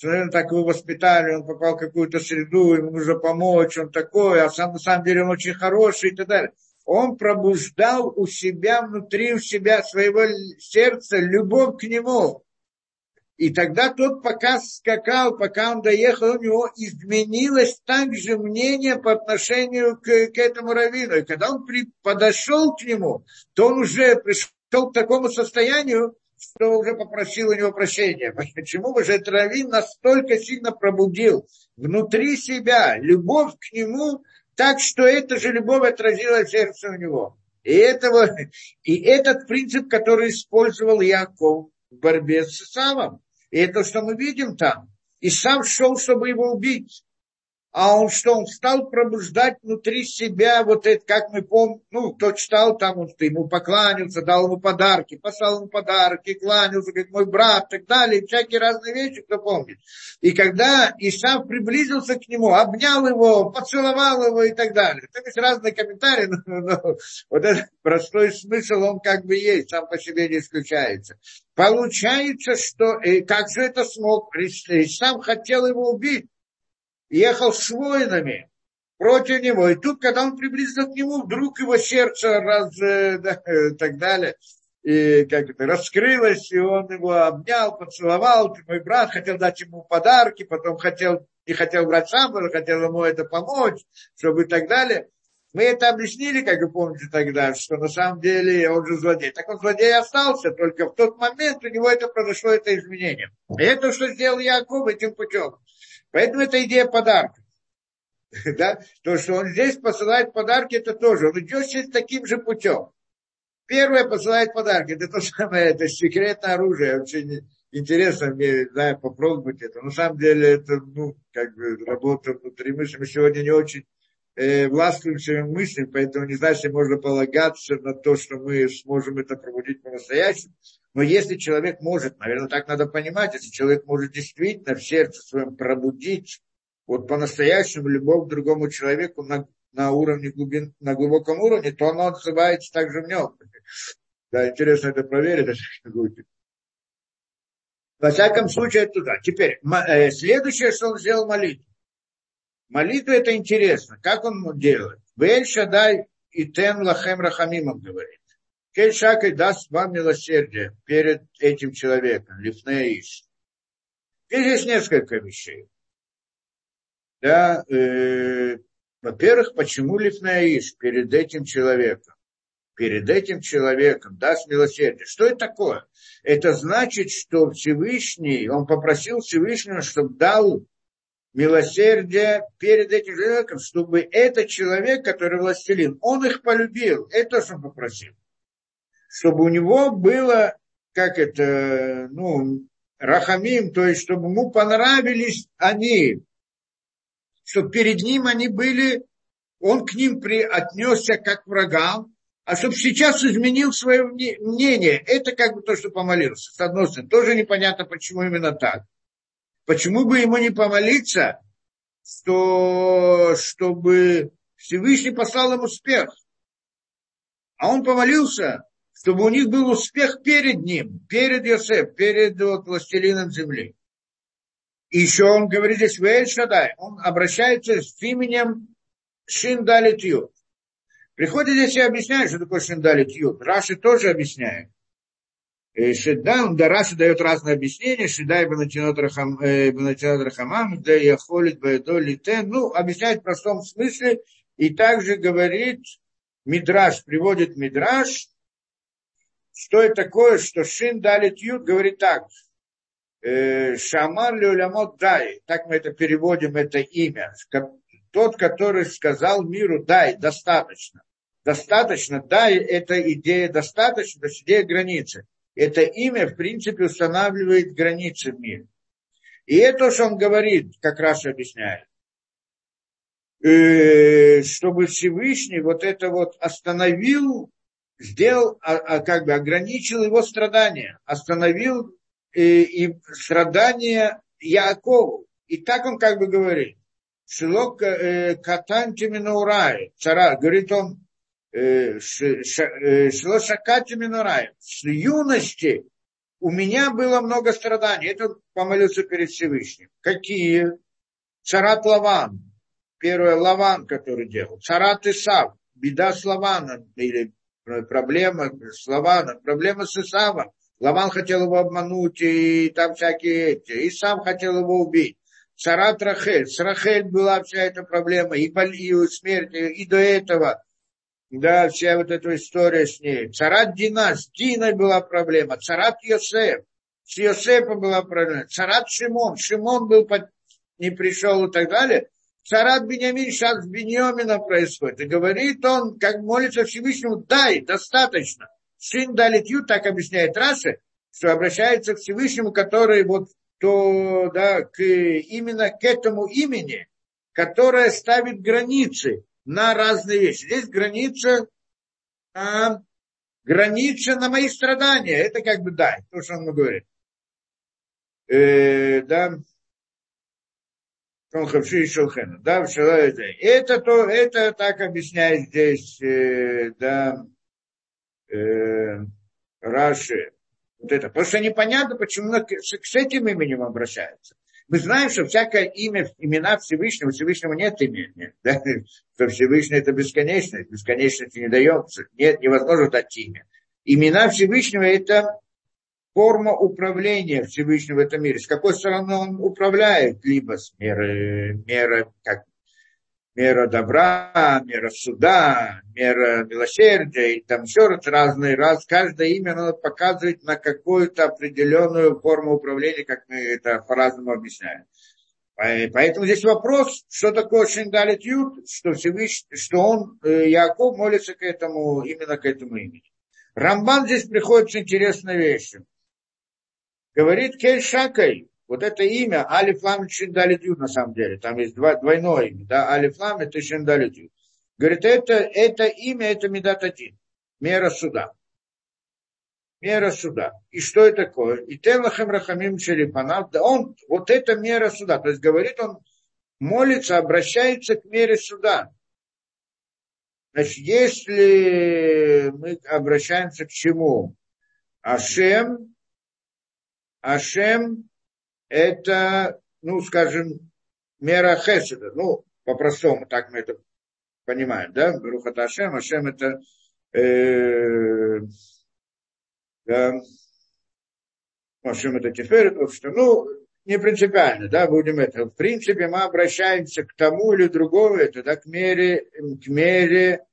наверное, так его воспитали, он попал в какую-то среду, ему нужно помочь, он такой, а сам на самом деле он очень хороший и так далее. Он пробуждал у себя, внутри у себя своего сердца любовь к нему. И тогда тот пока скакал, пока он доехал, у него изменилось также мнение по отношению к, к этому раввину. И когда он при, подошел к нему, то он уже пришел к такому состоянию, что уже попросил у него прощения. Почему же этот раввин настолько сильно пробудил внутри себя любовь к нему, так что эта же любовь отразила сердце у него. И, этого, и этот принцип, который использовал Яков в борьбе с Исавом. И это, что мы видим там. И сам шел, чтобы его убить. А он что, он стал пробуждать внутри себя вот это, как мы помним, ну, кто читал, там он ему покланялся, дал ему подарки, послал ему подарки, кланялся, как мой брат, так далее, всякие разные вещи, кто помнит. И когда Исав приблизился к нему, обнял его, поцеловал его и так далее. То есть разные комментарии, но, но вот этот простой смысл, он как бы есть, сам по себе не исключается. Получается, что, и как же это смог, Исав хотел его убить, ехал с воинами против него. И тут, когда он приблизился к нему, вдруг его сердце раз, э, да, э, так далее, и как это, раскрылось, и он его обнял, поцеловал, ты мой брат, хотел дать ему подарки, потом хотел, не хотел брать сам, хотел ему это помочь, чтобы и так далее. Мы это объяснили, как вы помните тогда, что на самом деле он же злодей. Так он злодей остался, только в тот момент у него это произошло, это изменение. И это, что сделал Яков этим путем. Поэтому это идея подарка. Да? То, что он здесь посылает подарки, это тоже. Он идет сейчас таким же путем. Первое посылает подарки. Это то самое, это секретное оружие. Очень интересно мне, да, попробовать это. На самом деле, это, ну, как бы, работа внутри мысли. Мы сегодня не очень э, властвуем мыслями, поэтому не знаю, если можно полагаться на то, что мы сможем это пробудить по-настоящему. Но если человек может, наверное, так надо понимать, если человек может действительно в сердце своем пробудить вот по-настоящему любовь к другому человеку на, на уровне глубин, на глубоком уровне, то оно отзывается также в нем. Да, интересно это проверить. Во всяком случае, это туда. Теперь, э, следующее, что он сделал молитву. Молитва это интересно. Как он делает? Вель Шадай и Тен Лахем Рахамим, он говорит. Кель Шакай даст вам милосердие перед этим человеком, Лифнеиш. Здесь несколько вещей. Да, э, во-первых, почему Лифнеиш перед этим человеком? Перед этим человеком даст милосердие. Что это такое? Это значит, что Всевышний, он попросил Всевышнего, чтобы дал милосердие перед этим человеком, чтобы этот человек, который властелин, он их полюбил. Это то, что он попросил. Чтобы у него было, как это, ну, рахамим, то есть, чтобы ему понравились они, чтобы перед ним они были, он к ним при, отнесся как к врагам, а чтобы сейчас изменил свое мнение. Это как бы то, что помолился. С одной стороны, тоже непонятно, почему именно так. Почему бы ему не помолиться, что, чтобы Всевышний послал им успех? А он помолился, чтобы у них был успех перед ним, перед Йосеф, перед вот, властелином земли. И еще он говорит здесь, Шадай, он обращается с именем Шиндалит Ют. Приходит здесь и объясняет, что такое Шиндалит Ют. Раши тоже объясняет. Шеда, да, Раши дает разные объяснения, Шеда и Банатинот Рахамам, да и Ахолит Баэдо Литен, ну, объясняет в простом смысле, и также говорит, Мидраш, приводит Мидраш, что это такое, что Шин Далит Ют говорит так, э, Шамар Леулямот Дай, так мы это переводим, это имя, тот, который сказал миру, дай, достаточно. Достаточно, дай, это идея достаточно, то есть идея границы это имя, в принципе, устанавливает границы в мире. И это, что он говорит, как раз объясняет, э, чтобы Всевышний вот это вот остановил, сделал, а, а, как бы ограничил его страдания, остановил э, и страдания Якову. И так он как бы говорит, Шилок э, Катанти Минаурай, цара, говорит он, Шлошакати Минураем. С юности у меня было много страданий. Это помолился перед Всевышним. Какие? Царат Лаван. Первое Лаван, который делал. Царат Исав. Беда с Лаваном. Или проблема с Лаваном. Проблема с Исавом. Лаван хотел его обмануть, и там всякие эти. И сам хотел его убить. Царат Рахель. С Рахель была вся эта проблема. И, и смерть, и до этого да, вся вот эта история с ней. Царат Дина, с Диной была проблема. Царат Йосеф, с Йосефом была проблема. Царат Шимон, Шимон был, под... не пришел и так далее. Царат Бениамин сейчас с Беньомина происходит. И говорит он, как молится Всевышнему, дай, достаточно. Сын Далитью, так объясняет Раши, что обращается к Всевышнему, который вот то, да, к, именно к этому имени, которое ставит границы на разные вещи. Здесь граница, а, граница на мои страдания. Это как бы да, то, что он говорит. Э, да. Да, это то, это так объясняет здесь, э, да, э, Раши. Вот это. Что непонятно, почему к, с этим именем обращаются. Мы знаем, что всякое имя, имена Всевышнего, Всевышнего нет имени. Да? Что Всевышний это бесконечность, бесконечности не дается. Нет, невозможно дать имя. Имена Всевышнего это форма управления Всевышнего в этом мире. С какой стороны он управляет? Либо с меры, меры как мера добра, мера суда, мера милосердия, и там еще раз разные, раз, каждое имя надо показывать на какую-то определенную форму управления, как мы это по-разному объясняем. Поэтому здесь вопрос, что такое Шиндалит Ют, что, Всевышний, что он, э, Яков, молится к этому, именно к этому имени. Рамбан здесь приходит с интересной вещью. Говорит Кель Шакай, вот это имя Алифлам Шиндалитю на самом деле, там есть два, двойное имя, да, Алифлам это Шиндалитю. Говорит, это, это имя, это Медататин, мера суда. Мера суда. И что это такое? И Телахем Рахамим Шерипанав, да он, вот это мера суда. То есть говорит он, молится, обращается к мере суда. Значит, если мы обращаемся к чему? Ашем, Ашем это, ну, скажем, мера хеседа. Ну, по-простому, так мы это понимаем, да? Рухата Ашем, Ашем это э, да, Ашем это Тиферет, что, ну, не принципиально, да, будем это. В принципе, мы обращаемся к тому или другому, это, да, к мере, к мере,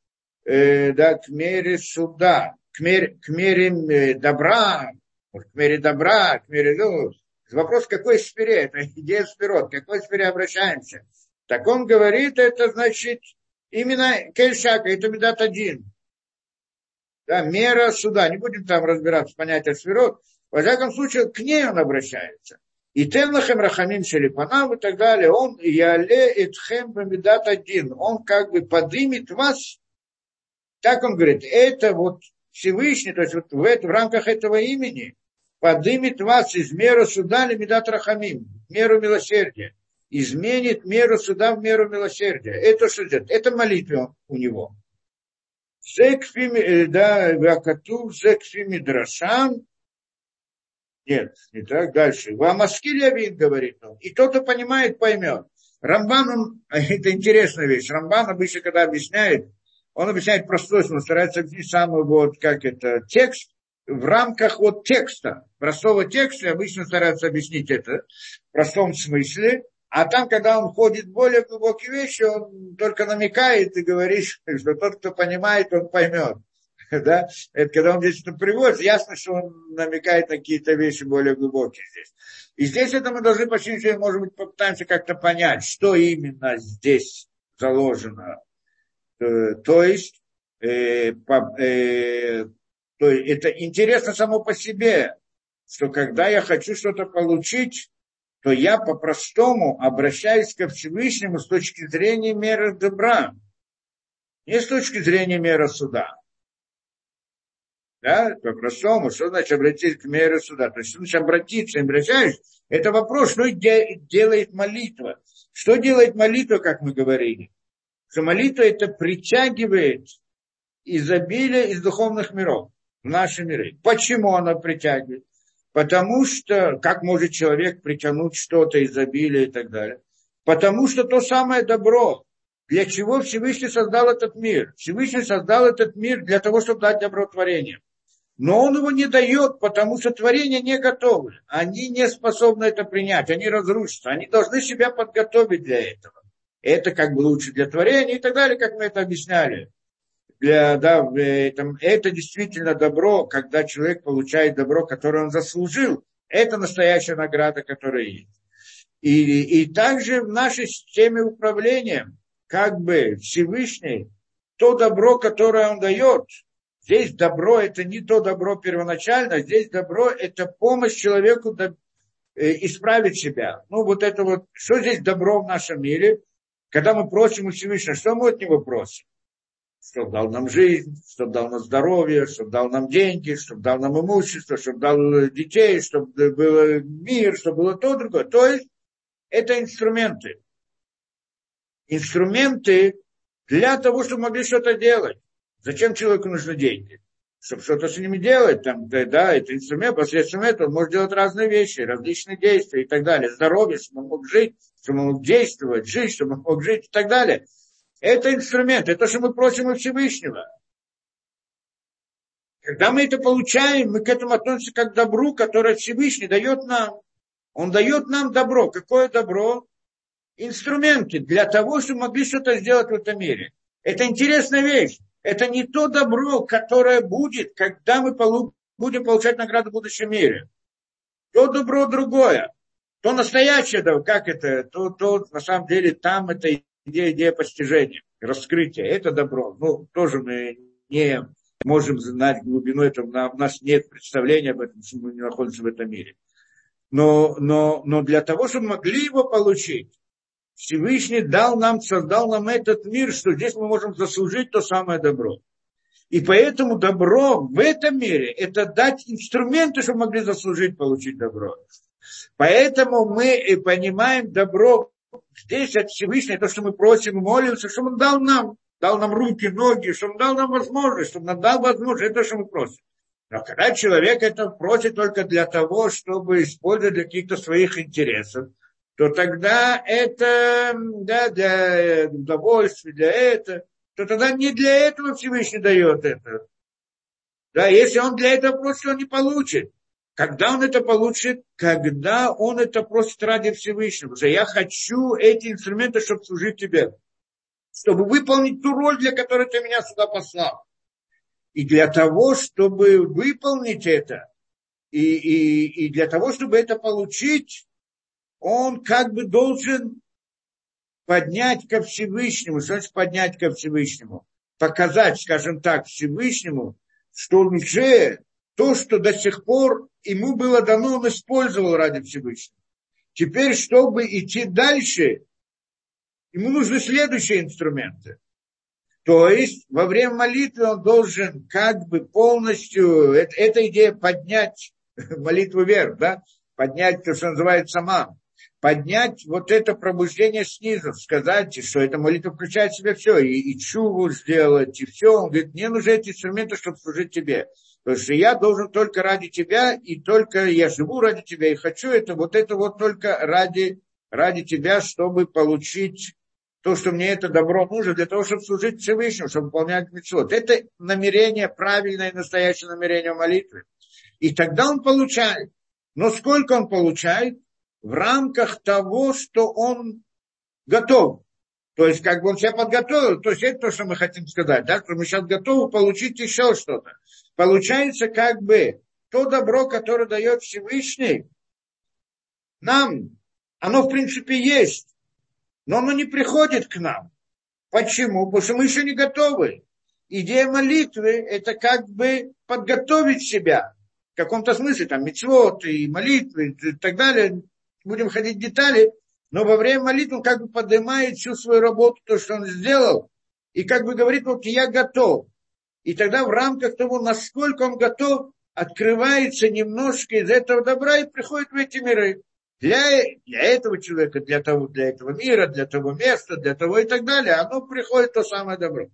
э, да, к мере суда, к мере, к мере э, добра, к мере добра, к мере, ну, вопрос, в какой сфере, это идея сферот, к какой сфере обращаемся. Так он говорит, это значит, именно Кельшака, это Медат один. Да, мера суда. Не будем там разбираться в понятии сферот. Во всяком случае, к ней он обращается. И Темлахем Рахамим Шелипанам и так далее, он Яле Этхем Бамидат один, он как бы подымет вас, так он говорит, это вот Всевышний, то есть вот в, это, в рамках этого имени, подымет вас из меры суда Лемидат Рахамим, меру милосердия, изменит меру суда в меру милосердия. Это что это? Это молитва у него. Зекфи, э, да, Вакатув, Зекфи Мидрашам, нет, не так. Дальше. Вамаскиль Явин, говорит он. И тот, кто понимает, поймет. Рамбан, это интересная вещь. Рамбан обычно, когда объясняет, он объясняет простой смысл, старается объяснить самый вот, как это, текст в рамках вот текста, простого текста, обычно стараются объяснить это в простом смысле, а там, когда он входит в более глубокие вещи, он только намекает и говорит, что тот, кто понимает, он поймет. да, это когда он здесь это приводит, ясно, что он намекает на какие-то вещи более глубокие здесь. И здесь это мы должны почти, может быть, попытаемся как-то понять, что именно здесь заложено. Э, то есть, э, по, э, то это интересно само по себе, что когда я хочу что-то получить, то я по-простому обращаюсь ко Всевышнему с точки зрения меры добра, не с точки зрения меры суда. Да, по-простому, что значит обратиться к мере суда? То есть, что значит обратиться, обращаешь, это вопрос, что делает молитва. Что делает молитва, как мы говорили? Что молитва это притягивает изобилие из духовных миров в наши миры. Почему она притягивает? Потому что, как может человек притянуть что-то, изобилие и так далее? Потому что то самое добро, для чего Всевышний создал этот мир? Всевышний создал этот мир для того, чтобы дать добро творениям. Но он его не дает, потому что творения не готовы. Они не способны это принять, они разрушатся. Они должны себя подготовить для этого. Это как бы лучше для творения и так далее, как мы это объясняли. Для, да, это, это действительно добро, когда человек получает добро, которое он заслужил. Это настоящая награда, которая есть. И, и также в нашей системе управления, как бы Всевышний, то добро, которое он дает – Здесь добро – это не то добро первоначально, здесь добро – это помощь человеку э, исправить себя. Ну, вот это вот, что здесь добро в нашем мире? Когда мы просим у Всевышнего, что мы от него просим? Чтобы дал нам жизнь, чтобы дал нам здоровье, чтобы дал нам деньги, чтобы дал нам имущество, чтобы дал детей, чтобы был мир, чтобы было то, другое. То есть это инструменты. Инструменты для того, чтобы могли что-то делать. Зачем человеку нужны деньги? Чтобы что-то с ними делать, там, да, да, это инструмент, посредством этого он может делать разные вещи, различные действия и так далее. Здоровье, чтобы он мог жить, чтобы он мог действовать, жить, чтобы он мог жить и так далее. Это инструмент, это то, что мы просим у Всевышнего. Когда мы это получаем, мы к этому относимся как к добру, которое Всевышний дает нам. Он дает нам добро. Какое добро? Инструменты для того, чтобы могли что-то сделать в этом мире. Это интересная вещь это не то добро, которое будет, когда мы будем получать награду в будущем мире. То добро другое. То настоящее, да, как это, то, то на самом деле там это идея, идея постижения, раскрытия. Это добро. Ну, тоже мы не можем знать глубину этого, у нас нет представления об этом, что мы не находимся в этом мире. Но, но, но для того, чтобы могли его получить, Всевышний дал нам, создал нам этот мир, что здесь мы можем заслужить то самое добро. И поэтому добро в этом мире – это дать инструменты, чтобы могли заслужить, получить добро. Поэтому мы понимаем добро здесь от Всевышнего, то, что мы просим и молимся, чтобы Он дал нам, дал нам руки, ноги, чтобы Он дал нам возможность, чтобы Он дал возможность, это то, что мы просим. Но когда человек это просит только для того, чтобы использовать для каких-то своих интересов, то тогда это да, для удовольствия, для этого, то тогда не для этого Всевышний дает это. Да, если он для этого просит, он не получит. Когда он это получит? Когда он это просит ради Всевышнего. Что я хочу эти инструменты, чтобы служить тебе. Чтобы выполнить ту роль, для которой ты меня сюда послал. И для того, чтобы выполнить это, и, и, и для того, чтобы это получить, он как бы должен поднять ко Всевышнему. Что значит поднять ко Всевышнему? Показать, скажем так, Всевышнему, что он уже то, что до сих пор ему было дано, он использовал ради Всевышнего. Теперь, чтобы идти дальше, ему нужны следующие инструменты. То есть во время молитвы он должен как бы полностью, это, эта идея поднять молитву вверх, да, поднять то, что называется ман, поднять вот это пробуждение снизу, сказать, что эта молитва включает в себя все, и, и чуву сделать, и все. Он говорит, мне нужны эти инструменты, чтобы служить тебе. Потому что я должен только ради тебя, и только я живу ради тебя, и хочу это, вот это вот только ради, ради тебя, чтобы получить то, что мне это добро нужно, для того, чтобы служить Всевышнему, чтобы выполнять митцвот. Это намерение, правильное настоящее намерение молитвы. И тогда он получает. Но сколько он получает? В рамках того, что он готов. То есть, как бы он себя подготовил, то есть это то, что мы хотим сказать, да, что мы сейчас готовы получить еще что-то. Получается, как бы то добро, которое дает Всевышний, нам, оно в принципе есть, но оно не приходит к нам. Почему? Потому что мы еще не готовы. Идея молитвы – это как бы подготовить себя в каком-то смысле, там, мецвод и молитвы и так далее. Будем ходить в детали, но во время молитвы он как бы поднимает всю свою работу, то, что он сделал, и как бы говорит, вот я готов. И тогда в рамках того, насколько он готов, открывается немножко из этого добра и приходит в эти миры. Для, для этого человека, для, того, для этого мира, для того места, для того и так далее, оно приходит то самое добро.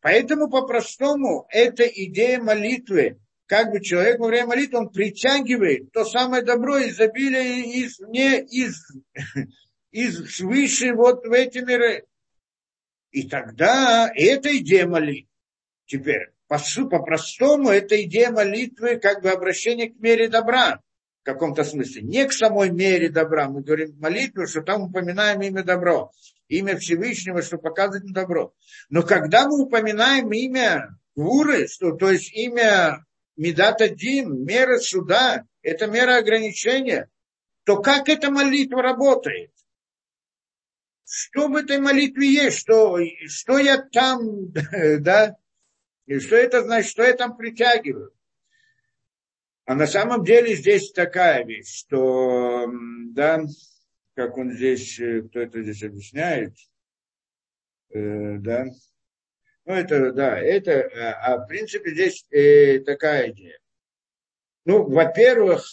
Поэтому по-простому эта идея молитвы, как бы человек во время молитвы, он притягивает то самое добро, изобилие извне, из, из свыше вот в эти миры. И тогда эта идея молитвы. Теперь, по, по-простому, это идея молитвы, как бы обращение к мере добра в каком-то смысле. Не к самой мере добра. Мы говорим молитву, что там упоминаем имя добро. Имя Всевышнего, что показывает добро. Но когда мы упоминаем имя Гуры, что, то есть имя Медата Дин, мера суда, это мера ограничения, то как эта молитва работает? Что в этой молитве есть? Что, что я там, да? И что это значит? Что я там притягиваю? А на самом деле здесь такая вещь, что, да, как он здесь, э, кто это здесь объясняет, э, да, ну это, да, это, э, а в принципе здесь э, такая идея. Ну, во-первых,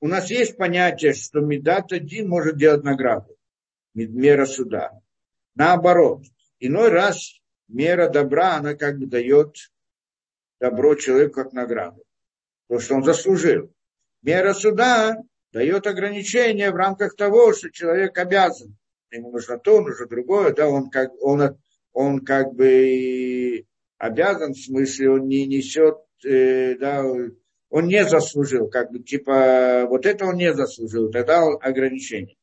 у нас есть понятие, что Медат один может делать награду, мера суда. Наоборот, иной раз мера добра, она как бы дает добро человеку как награду. То, что он заслужил. Мера суда дает ограничения в рамках того, что человек обязан. Ему нужно то, нужно другое, да, он как, он, он как бы обязан, в смысле, он не несет, э, да, он не заслужил, как бы, типа, вот это он не заслужил, тогда ограничение.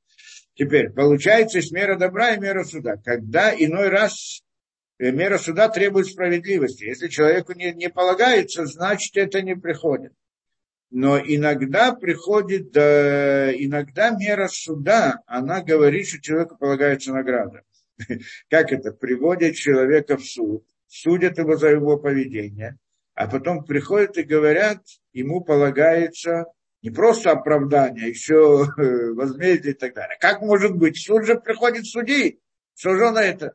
Теперь, получается, есть мера добра и мера суда. Когда иной раз Э, мера суда требует справедливости. Если человеку не, не полагается, значит это не приходит. Но иногда приходит, да, иногда мера суда, она говорит, что человеку полагается награда. Как это? Приводят человека в суд, судят его за его поведение, а потом приходят и говорят, ему полагается не просто оправдание, еще возмездие и так далее. Как может быть? Суд же приходит судить. Что же он это?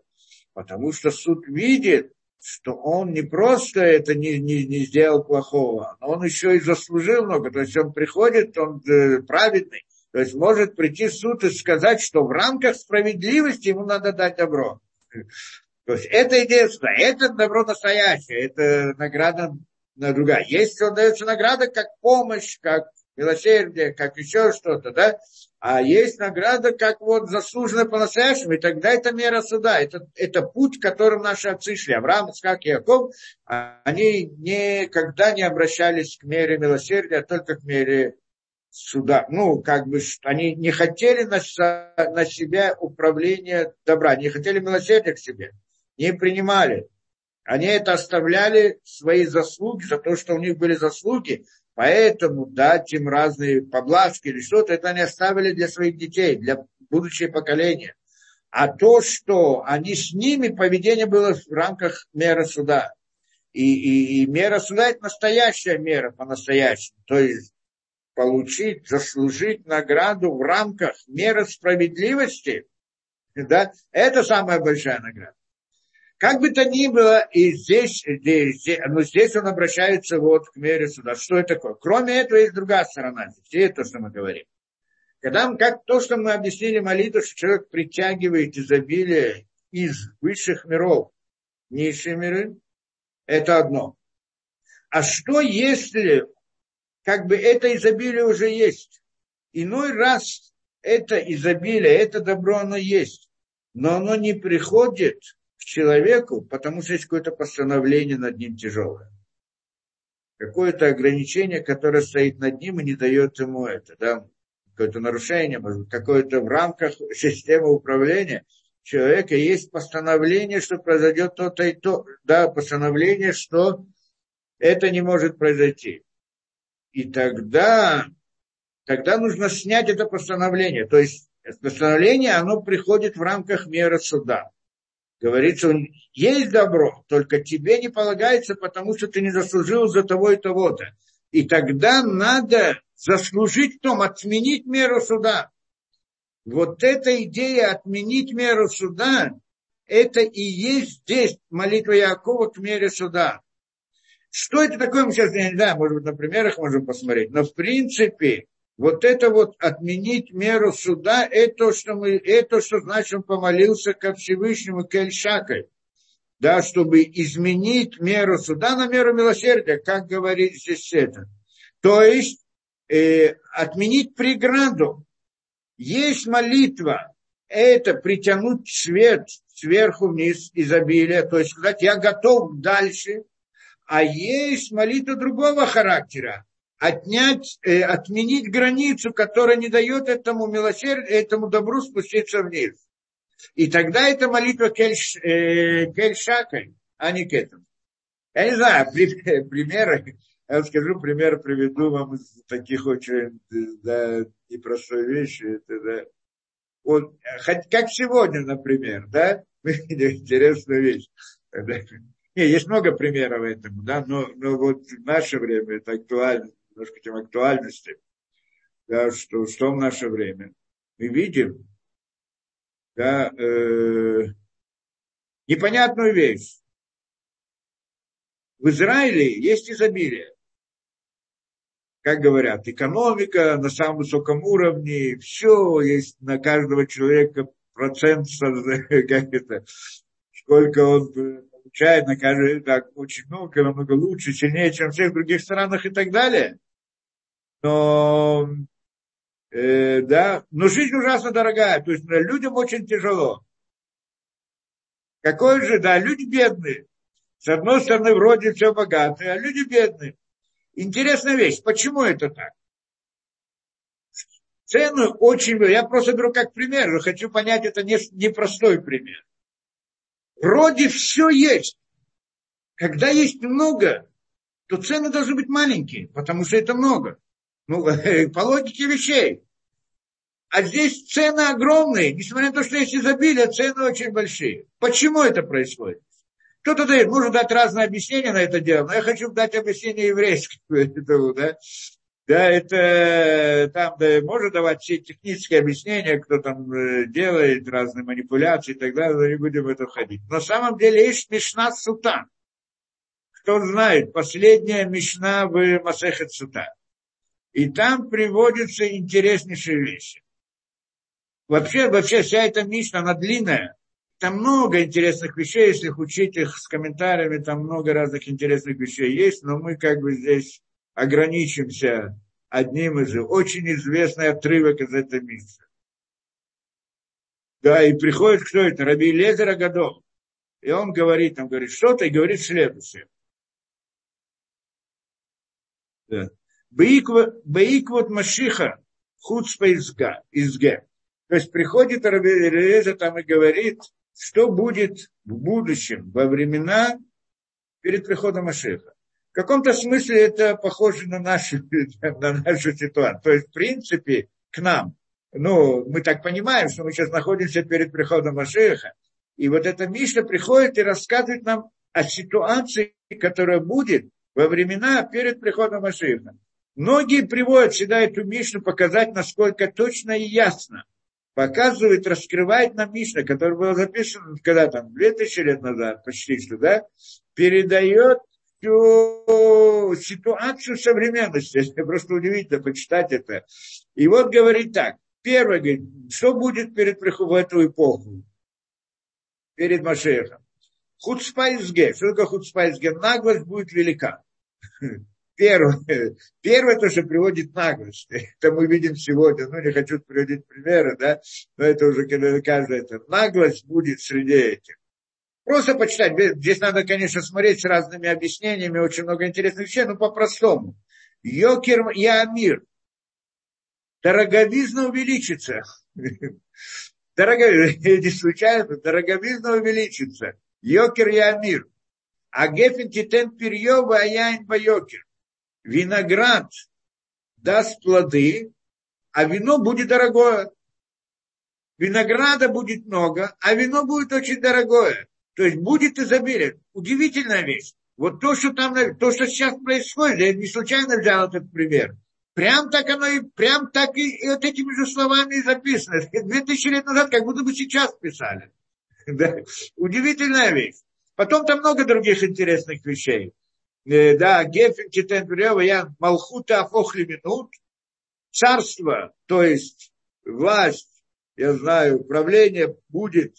Потому что суд видит, что он не просто это не, не, не сделал плохого, но он еще и заслужил много. То есть он приходит, он э, праведный. То есть может прийти суд и сказать, что в рамках справедливости ему надо дать добро. То есть это суда. Это добро настоящее, это награда на другая. Есть, что дается награда как помощь, как милосердие, как еще что-то, да? А есть награда, как вот заслуженно по-настоящему, и тогда это мера суда, это, это путь, которым наши отцы шли. Авраам, Ицхак и Яков, они никогда не обращались к мере милосердия, а только к мере суда. Ну, как бы, они не хотели на, на себя управление добра, не хотели милосердия к себе, не принимали. Они это оставляли, свои заслуги, за то, что у них были заслуги, Поэтому дать им разные поблажки или что-то, это они оставили для своих детей, для будущего поколения. А то, что они с ними, поведение было в рамках меры суда. И, и, и мера суда – это настоящая мера по-настоящему. То есть получить, заслужить награду в рамках меры справедливости, да, это самая большая награда. Как бы то ни было, и здесь, здесь, но здесь он обращается вот к мере суда. Что это такое? Кроме этого, есть другая сторона. Здесь то, что мы говорим. Когда, как то, что мы объяснили молитву, что человек притягивает изобилие из высших миров, низшие миры, это одно. А что если, как бы это изобилие уже есть? Иной раз это изобилие, это добро, оно есть, но оно не приходит к человеку, потому что есть какое-то постановление над ним тяжелое. Какое-то ограничение, которое стоит над ним и не дает ему это. Да? Какое-то нарушение, может быть, какое-то в рамках системы управления человека есть постановление, что произойдет то-то и то. Да, постановление, что это не может произойти. И тогда, тогда нужно снять это постановление. То есть постановление, оно приходит в рамках меры суда. Говорится, есть добро, только тебе не полагается, потому что ты не заслужил за того и того-то. И тогда надо заслужить в том, отменить меру суда. Вот эта идея отменить меру суда, это и есть здесь молитва Якова к мере суда. Что это такое, мы сейчас не знаем, может быть, на примерах можем посмотреть. Но в принципе, вот это вот отменить меру суда, это что, мы, это что значит, он помолился ко Всевышнему Кельшакой. Да, чтобы изменить меру суда на меру милосердия, как говорит здесь это. То есть э, отменить преграду. Есть молитва, это притянуть свет сверху вниз изобилия, то есть сказать, я готов дальше, а есть молитва другого характера, отнять, э, отменить границу, которая не дает этому милосердию, этому добру спуститься вниз. И тогда это молитва кельш, э, кельшакой, а не к этому. Я не знаю, при, примеры, я скажу, пример приведу вам из таких очень да, непростой вещи. Это, да, вот, хоть, как сегодня, например, да, интересная вещь. Не, есть много примеров этому, да, но, но вот в наше время это актуально немножко тем актуальности, да, что, что в наше время. Мы видим да, э, непонятную вещь. В Израиле есть изобилие. Как говорят, экономика на самом высоком уровне, все есть на каждого человека процент, как это, сколько он получает на каждый, так, очень много, намного лучше, сильнее, чем в всех других странах и так далее но, э, да, но жизнь ужасно дорогая, то есть людям очень тяжело. Какой же, да, люди бедные. С одной стороны, вроде все богатые, а люди бедные. Интересная вещь, почему это так? Цены очень... Я просто беру как пример, хочу понять, это не, непростой пример. Вроде все есть. Когда есть много, то цены должны быть маленькие, потому что это много. Ну, по логике вещей. А здесь цены огромные, несмотря на то, что есть изобилие, цены очень большие. Почему это происходит? Кто-то дает, может дать разные объяснения на это дело, но я хочу дать объяснение еврейскому. Да? Да, это там да, может давать все технические объяснения, кто там э, делает разные манипуляции и так далее, не будем в это входить. Но на самом деле есть Мишна Сута. Кто знает, последняя Мишна в Масехет Сута. И там приводятся интереснейшие вещи. Вообще, вообще вся эта Мишна, она длинная. Там много интересных вещей, если их учить их с комментариями, там много разных интересных вещей есть, но мы как бы здесь ограничимся одним из очень известный отрывок из этой миссии. Да, и приходит кто это? Раби Лезер Агадол. И он говорит, он говорит что-то и говорит следующее. Да. Баиквот Машиха хуцпа изге. То есть приходит Раби Лезер там и говорит, что будет в будущем, во времена перед приходом Машиха. Каком-то смысле это похоже на нашу, на нашу ситуацию. То есть, в принципе, к нам. Ну, мы так понимаем, что мы сейчас находимся перед приходом Машеха. И вот эта Мишна приходит и рассказывает нам о ситуации, которая будет во времена перед приходом Машеха. Многие приводят всегда эту Мишну показать, насколько точно и ясно. Показывает, раскрывает нам Мишна, которая была записана, когда там, 2000 лет назад, почти что, да, передает всю ситуацию современности. Это просто удивительно почитать это. И вот говорит так. Первое, говорит, что будет перед приходом в эту эпоху? Перед Машехом. Хуцпайзге. Что такое хуцпайзге? Наглость будет велика. Первое, первое то, что приводит наглость. Это мы видим сегодня. Ну, не хочу приводить примеры, да, но это уже каждый это. Наглость будет среди этих. Просто почитать. Здесь надо, конечно, смотреть с разными объяснениями, очень много интересных вещей, но по-простому. Йокер Яамир. Дороговизна увеличится. Дороговизна, не случайно, дороговизна увеличится. Йокер Яамир. А гефин китен перьева, а яин йокер. Виноград даст плоды, а вино будет дорогое. Винограда будет много, а вино будет очень дорогое. То есть будет изобилие. Удивительная вещь. Вот то, что там, то, что сейчас происходит, я не случайно взял этот пример. Прям так оно и, прям так и, и вот этими же словами и записано. Две тысячи лет назад, как будто бы сейчас писали. Да? Удивительная вещь. Потом там много других интересных вещей. Э, да, Гефин Китен я Малхута Афохли Минут. Царство, то есть власть, я знаю, правление будет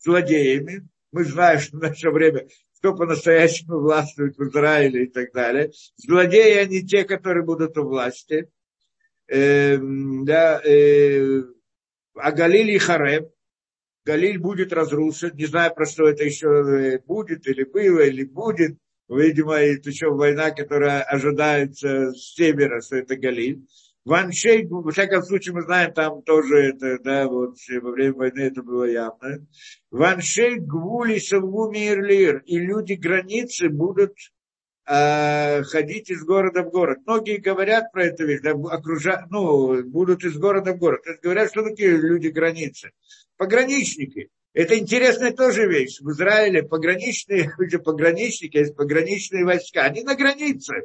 злодеями, мы знаем, что в наше время кто по-настоящему властвует в Израиле и так далее. Злодеи они те, которые будут у власти. Э, да, э, а Галиль и Хареб, Галиль будет разрушен, не знаю, про что это еще э, будет, или было, или будет. Видимо, это еще война, которая ожидается с севера, что это Галиль. Ваншей, во всяком случае, мы знаем, там тоже это, да, вот во время войны это было явно. Ваншей гвули савгу мирлир, и люди границы будут э, ходить из города в город. Многие говорят про это вещь, да, окружа... ну, будут из города в город. То есть говорят, что такие люди границы. Пограничники. Это интересная тоже вещь. В Израиле пограничные пограничники, есть пограничные войска. Они на границе.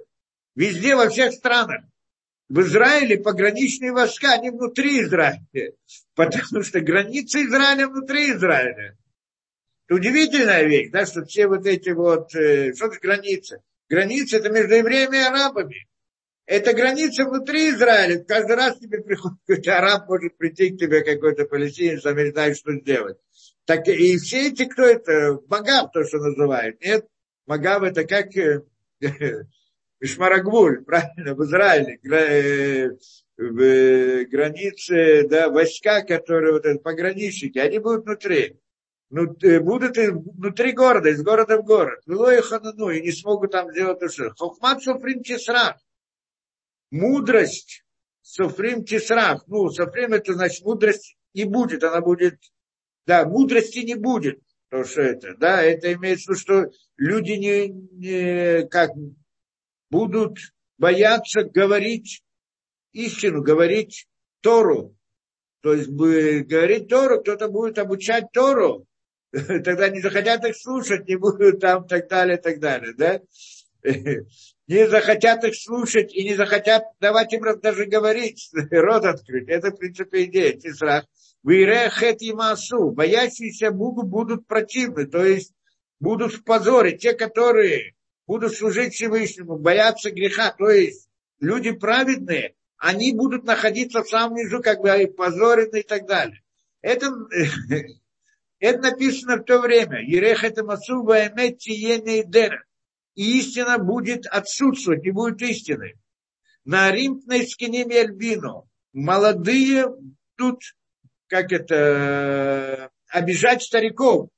Везде, во всех странах в Израиле пограничные войска, они внутри Израиля, потому что границы Израиля внутри Израиля. Это удивительная вещь, да, что все вот эти вот, э, что это границы? Границы это между евреями и арабами. Это граница внутри Израиля. Каждый раз тебе приходит какой-то араб, может прийти к тебе какой-то палестинец, сам не знает, что сделать. Так и все эти, кто это, Магав, то, что называют. Нет, Магав это как э, Ишмарагвуль, правильно, в Израиле, э, в границе, да, войска, которые вот это, пограничники, они будут внутри. Ну, э, будут внутри города, из города в город. Вело и ханану, и не смогут там сделать то, что. Хохмат софрим тесрах. Мудрость софрим тесрах. Ну, софрим это значит мудрость не будет, она будет, да, мудрости не будет. То, что это, да, это имеется в виду, что люди не, не как будут бояться говорить истину, говорить Тору. То есть говорить Тору, кто-то будет обучать Тору. Тогда не захотят их слушать, не будут там, так далее, так далее. Да? Не захотят их слушать и не захотят давать им даже говорить, рот открыть. Это, в принципе, идея, тисрах. Вирехет и масу. Боящиеся Богу будут противны, то есть будут в позоре. Те, которые будут служить Всевышнему, бояться греха, то есть люди праведные, они будут находиться в самом низу, как бы позорены и так далее. Это, это написано в то время. Ерех это масуба эмет. И истина будет отсутствовать, не будет истины. на римпной скинеме альбину. Молодые тут, как это, обижать стариков.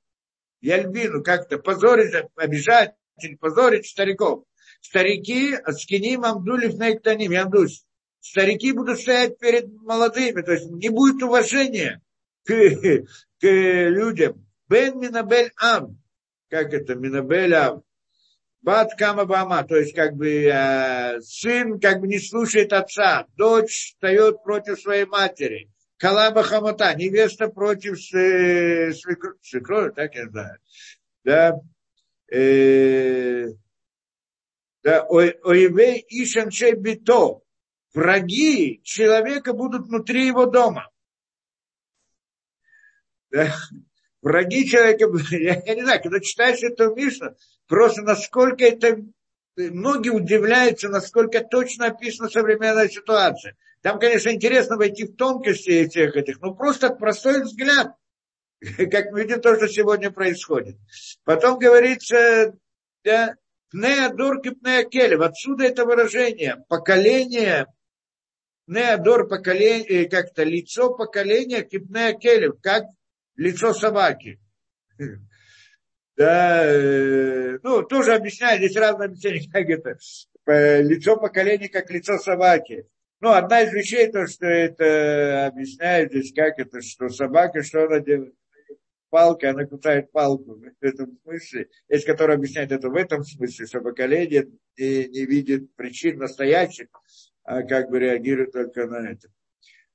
И альбину как-то позорить, обижать позорить стариков. Старики, скиним амдулив найтаним, ямдусь. Старики будут стоять перед молодыми, то есть не будет уважения к, к людям. Бен Минабель Ам, как это, Минабель Ам, Бат Кама то есть как бы э, сын как бы не слушает отца, дочь встает против своей матери. Калаба Хамата, невеста против э, свекрови, так я знаю. Да, э, да, Оивей Ишаншей Бито, враги человека будут внутри его дома. Да? Враги человека, я, я не знаю, когда читаешь эту Мишну, просто насколько это, многие удивляются, насколько точно описана современная ситуация. Там, конечно, интересно войти в тонкости всех этих, но просто простой взгляд, как мы видим то, что сегодня происходит. Потом говорится, да, Пнеадор кипнеакелев. Отсюда это выражение. Поколение, Пнеадор поколение, как-то лицо поколения кипнеакелев, как лицо собаки. Да, э, ну, тоже объясняю, здесь разные объяснения, как это, лицо поколения, как лицо собаки. Ну, одна из вещей, то, что это объясняет здесь, как это, что собака, что она делает? Палка, она кусает палку в этом смысле. Есть, который объясняет это в этом смысле, что поколение не, не видит причин настоящих, а как бы реагирует только на это.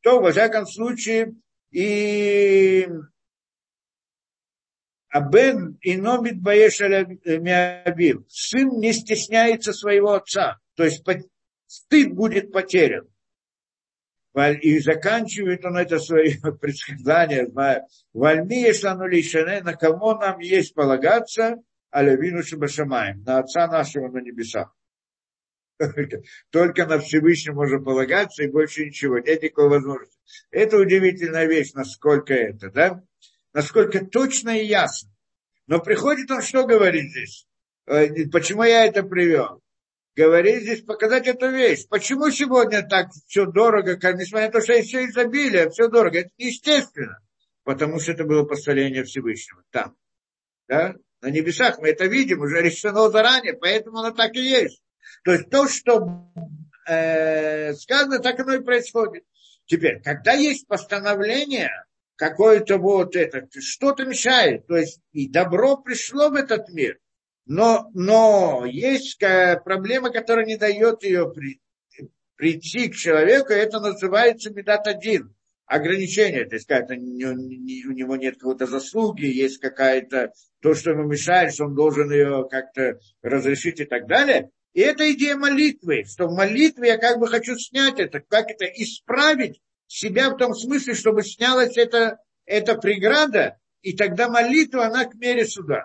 То, во всяком случае, и Абен и номит Миабив. Сын не стесняется своего отца. То есть стыд будет потерян. И заканчивает он это свое предсказание, зная, Вальми Ишану Лишане, на кого нам есть полагаться, Алявину Шабашамаем, на Отца нашего на небесах. Только на Всевышнего можно полагаться, и больше ничего, нет никакой возможности. Это удивительная вещь, насколько это, да? насколько точно и ясно. Но приходит он что говорит здесь? Э, почему я это привел? Говорит здесь показать эту вещь. Почему сегодня так все дорого, несмотря на то, что все изобилие, все дорого? Это естественно. Потому что это было постановление Всевышнего там. Да? На небесах мы это видим, уже решено заранее, поэтому оно так и есть. То есть то, что э, сказано, так оно и происходит. Теперь, когда есть постановление, какое-то вот это, что-то мешает. То есть и добро пришло в этот мир, но, но есть проблема, которая не дает ее при, прийти к человеку, это называется медат один, ограничение, то есть не, у него нет какой-то заслуги, есть какая-то, то, что ему мешает, что он должен ее как-то разрешить и так далее. И это идея молитвы, что в молитве я как бы хочу снять это, как это исправить себя в том смысле, чтобы снялась эта, эта преграда, и тогда молитва, она к мере суда.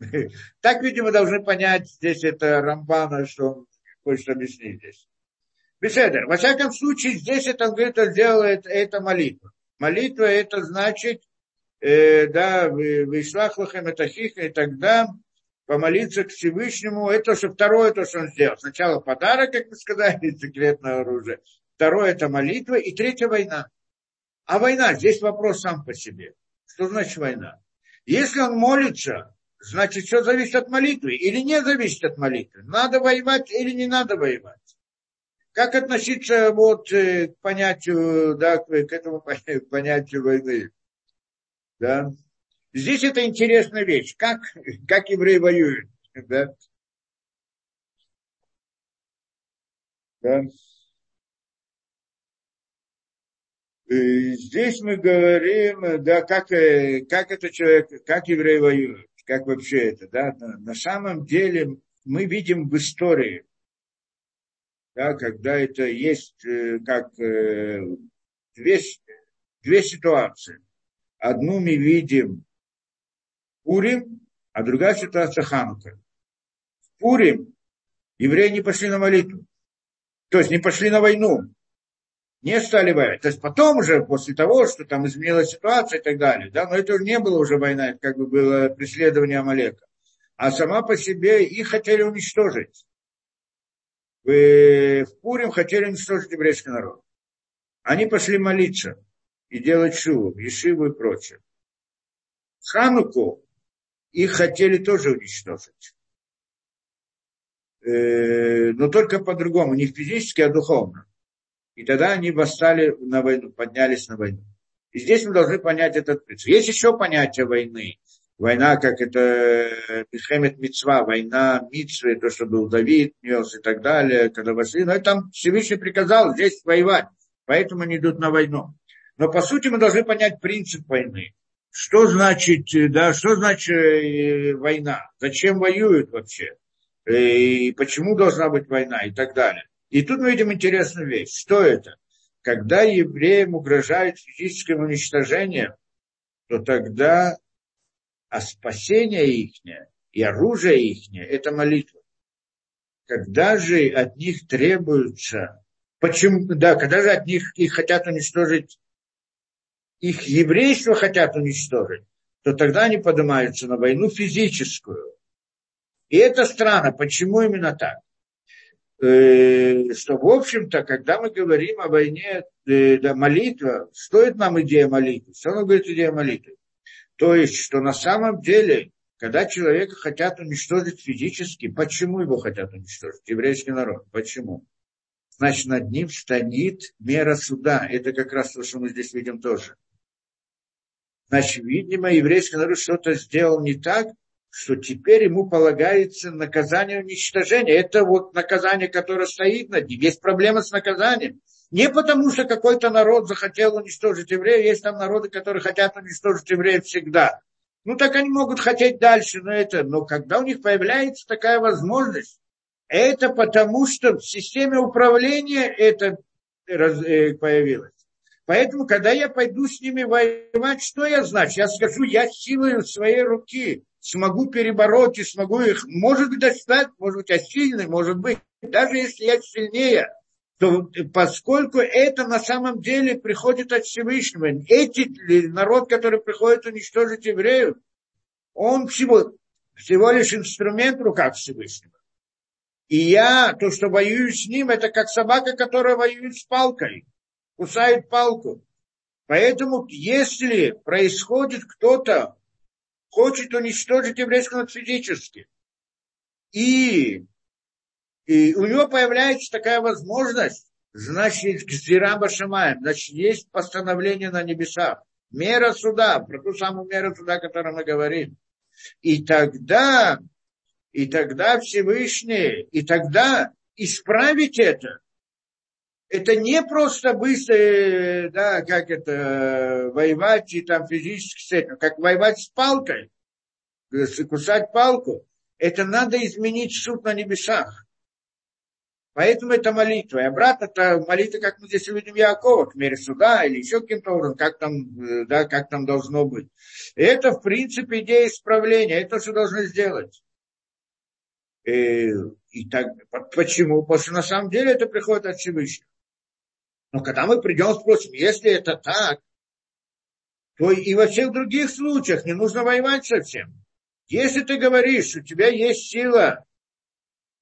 Так, видимо, должны понять здесь это Рамбана, что он хочет объяснить здесь. Беседер. Во всяком случае, здесь это, он говорит, делает это молитва. Молитва это значит, э, да, вышлах лахем это хиха, и тогда помолиться к Всевышнему, это что второе, то, что он сделал. Сначала подарок, как мы сказали, секретное оружие, второе это молитва, и третья война. А война, здесь вопрос сам по себе. Что значит война? Если он молится, значит, все зависит от молитвы или не зависит от молитвы. Надо воевать или не надо воевать. Как относиться вот э, к понятию, да, к этому понятию войны? Да? Здесь это интересная вещь. Как, как евреи воюют? Да? Да? здесь мы говорим, да, как, э, как это человек, как еврей воюет, как вообще это, да, на, самом деле мы видим в истории, да, когда это есть э, как э, две, две ситуации. Одну мы видим Пурим, а другая ситуация Ханука. В Пурим евреи не пошли на молитву, то есть не пошли на войну, не стали воевать. То есть потом уже, после того, что там изменилась ситуация и так далее, да, но это уже не было уже война, это как бы было преследование Амалека. А сама по себе их хотели уничтожить. в, в Пурим хотели уничтожить еврейский народ. Они пошли молиться и делать шиву, ешиву и прочее. Хануку их хотели тоже уничтожить. Э, но только по-другому, не физически, а духовно. И тогда они восстали на войну, поднялись на войну. И здесь мы должны понять этот принцип. Есть еще понятие войны. Война, как это Михемет Мицва, война Мицвы, то, что был Давид, нес и так далее, когда вошли. Но там Всевышний приказал здесь воевать, поэтому они идут на войну. Но по сути мы должны понять принцип войны. Что значит, да, что значит э, война? Зачем воюют вообще? Э, и почему должна быть война и так далее. И тут мы видим интересную вещь. Что это? Когда евреям угрожает физическим уничтожением, то тогда а спасение их и оружие их – это молитва. Когда же от них требуется, почему, да, когда же от них их хотят уничтожить, их еврейство хотят уничтожить, то тогда они поднимаются на войну физическую. И это странно. Почему именно так? Э, что, в общем-то, когда мы говорим о войне, э, да, молитва, стоит нам идея молитвы? Что нам говорит идея молитвы? То есть, что на самом деле, когда человека хотят уничтожить физически, почему его хотят уничтожить? Еврейский народ. Почему? Значит, над ним станет мера суда. Это как раз то, что мы здесь видим тоже. Значит, видимо, еврейский народ что-то сделал не так, что теперь ему полагается наказание уничтожения. Это вот наказание, которое стоит над ним. Есть проблема с наказанием. Не потому, что какой-то народ захотел уничтожить евреев. Есть там народы, которые хотят уничтожить евреев всегда. Ну, так они могут хотеть дальше, но это... Но когда у них появляется такая возможность, это потому, что в системе управления это э, появилось. Поэтому, когда я пойду с ними воевать, что я значу? Я скажу, я силой своей руки смогу перебороть и смогу их, может быть, достать, может быть, я сильный, может быть, даже если я сильнее, то поскольку это на самом деле приходит от Всевышнего, эти народ, который приходит уничтожить евреев, он всего, всего лишь инструмент в руках Всевышнего. И я, то, что воюю с ним, это как собака, которая воюет с палкой, кусает палку. Поэтому, если происходит кто-то, хочет уничтожить еврейский народ физически. И, и у него появляется такая возможность, значит, Гзира Башамаем, значит, есть постановление на небесах, мера суда, про ту самую меру суда, о которой мы говорим. И тогда, и тогда Всевышний, и тогда исправить это, это не просто быстро, да, как это, воевать и там физически с этим, как воевать с палкой, кусать палку. Это надо изменить суд на небесах. Поэтому это молитва. И обратно это молитва, как мы здесь видим Якова, к мере суда или еще каким-то образом, как там, э, да, как там должно быть. И это, в принципе, идея исправления. Это что должны сделать. И, э, и так, почему? Потому что на самом деле это приходит от Всевышнего. Но когда мы придем спросим, если это так, то и во всех других случаях не нужно воевать совсем. Если ты говоришь, у тебя есть сила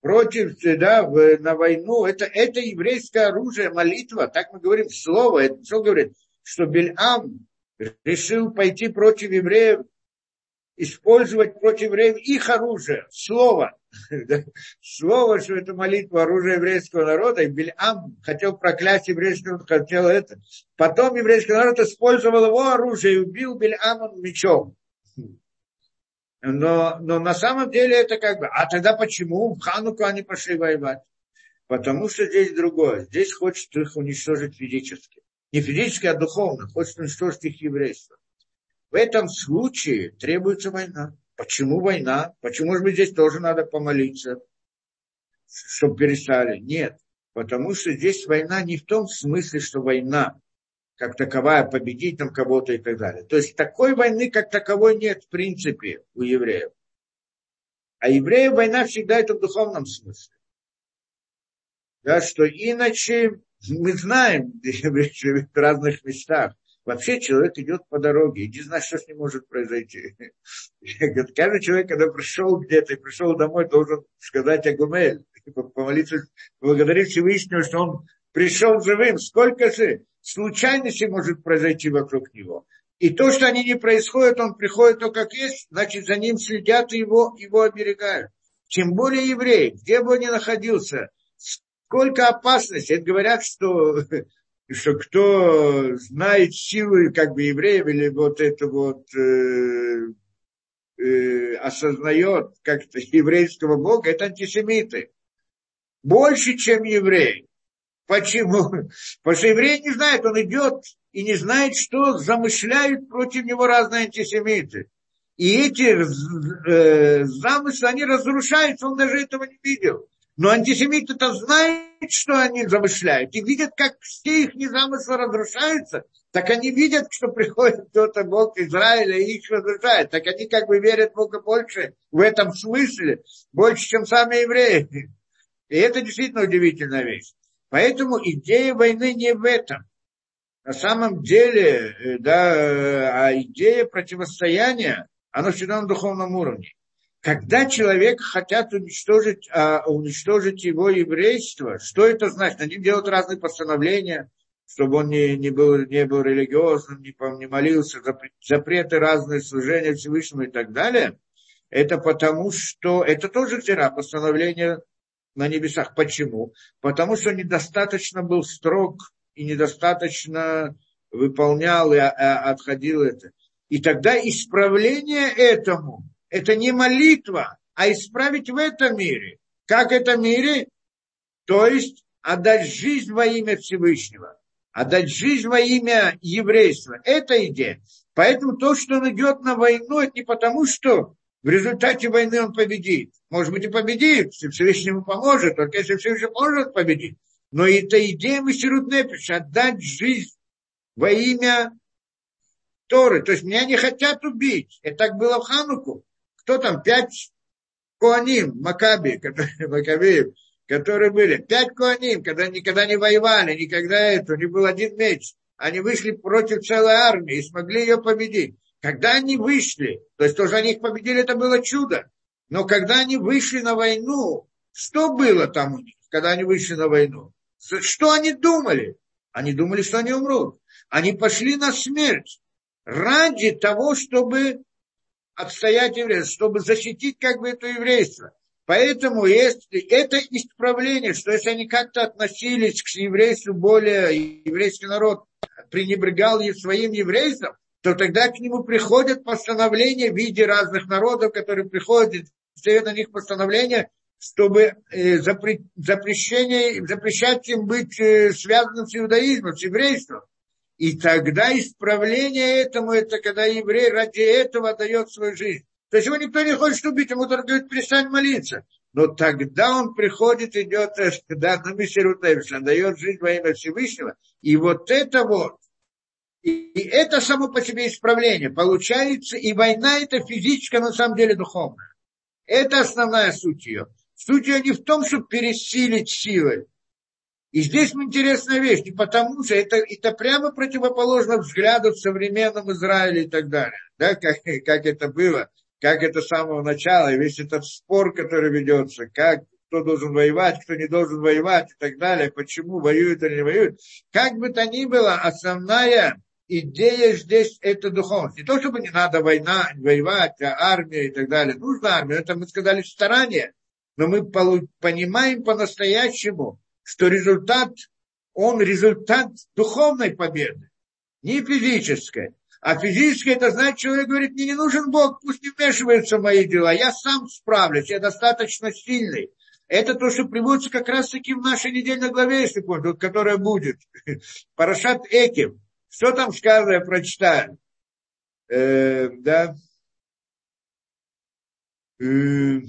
против, да, на войну, это, это еврейское оружие, молитва, так мы говорим слово, это что говорит, что Бельам решил пойти против евреев, использовать против евреев их оружие, слово. Слово, что это молитва оружия еврейского народа, и Бельам хотел проклясть еврейский народ, хотел это. Потом еврейский народ использовал его оружие и убил Бельама мечом. Но, но на самом деле это как бы... А тогда почему в Хануку они пошли воевать? Потому что здесь другое. Здесь хочет их уничтожить физически. Не физически, а духовно. Хочет уничтожить их еврейство. В этом случае требуется война. Почему война? Почему, может быть, здесь тоже надо помолиться, чтобы перестали? Нет. Потому что здесь война не в том смысле, что война как таковая, победить там кого-то и так далее. То есть такой войны как таковой нет в принципе у евреев. А евреев война всегда это в духовном смысле. Да, что иначе мы знаем, евреи живут в разных местах, Вообще человек идет по дороге, и не знает, что с ним может произойти. Каждый человек, когда пришел где-то и пришел домой, должен сказать Агумель. помолиться, благодарить Всевышнего, что он пришел живым. Сколько же случайностей может произойти вокруг него. И то, что они не происходят, он приходит то, как есть, значит, за ним следят и его, его оберегают. Тем более еврей, где бы он ни находился, сколько опасностей. Это говорят, что, что кто знает силы как бы евреев или вот это вот э, э, осознает как-то еврейского бога, это антисемиты. Больше, чем евреи. Почему? Потому что еврей не знает, он идет и не знает, что замышляют против него разные антисемиты. И эти э, замыслы, они разрушаются, он даже этого не видел. Но антисемиты-то знают, что они замышляют, и видят, как все их замыслы разрушаются, так они видят, что приходит кто-то, Бог Израиля, и их разрушает. Так они как бы верят Бога больше в этом смысле, больше, чем сами евреи. И это действительно удивительная вещь. Поэтому идея войны не в этом. На самом деле, э, да, э, а идея противостояния, она всегда на духовном уровне. Когда человек хотят уничтожить, а, уничтожить его еврейство, что это значит? Они делают разные постановления, чтобы он не, не, был, не был религиозным, не, не молился, запреты разные, служения Всевышнему и так далее. Это потому, что это тоже вчера постановление на небесах. Почему? Потому что недостаточно был строг и недостаточно выполнял и а, отходил это. И тогда исправление этому, это не молитва, а исправить в этом мире. Как в этом мире? То есть отдать жизнь во имя Всевышнего, отдать жизнь во имя еврейства. Это идея. Поэтому то, что он идет на войну, это не потому, что в результате войны он победит. Может быть, и победит, если Всевышний ему поможет, только если Всевышний поможет победить. Но это идея Мессирут Непиш, отдать жизнь во имя Торы. То есть меня не хотят убить. Это так было в Хануку. Кто там? Пять Куаним, Макаби, которые, Макабеев, которые были. Пять Куаним, когда никогда не воевали, никогда это, у них был один меч. Они вышли против целой армии и смогли ее победить. Когда они вышли, то есть тоже они их победили, это было чудо. Но когда они вышли на войну, что было там у них, когда они вышли на войну? Что они думали? Они думали, что они умрут. Они пошли на смерть ради того, чтобы отстоять еврейство, чтобы защитить как бы это еврейство. Поэтому есть это исправление, что если они как-то относились к еврейству более, еврейский народ пренебрегал своим еврейством, то тогда к нему приходят постановления в виде разных народов, которые приходят, стоят на них постановления, чтобы э, запрещение, запрещать им быть э, связанным с иудаизмом, с еврейством. И тогда исправление этому, это когда еврей ради этого дает свою жизнь. То есть его никто не хочет убить, ему только говорит, перестань молиться. Но тогда он приходит, идет, да, на Миссиру он дает жизнь во имя Всевышнего. И вот это вот, и это само по себе исправление. Получается, и война это физическая, на самом деле духовная. Это основная суть ее. Суть ее не в том, чтобы пересилить силой. И здесь интересная вещь, не потому что это, это прямо противоположно взгляду в современном Израиле и так далее. Да, как, как это было, как это с самого начала, и весь этот спор, который ведется, как кто должен воевать, кто не должен воевать и так далее, почему воюют или не воюют. Как бы то ни было, основная идея здесь это духовность. Не то, чтобы не надо война, воевать, а армия и так далее. Нужна армия, это мы сказали старание. Но мы понимаем по-настоящему, что результат, он результат духовной победы, не физической. А физическое, это значит, человек говорит, мне не нужен Бог, пусть не вмешивается в мои дела, я сам справлюсь, я достаточно сильный. Это то, что приводится как раз-таки в нашей недельной главе, если помните, которая будет. Парашат Эким. Что там сказано, я прочитаю. Э, да. Э,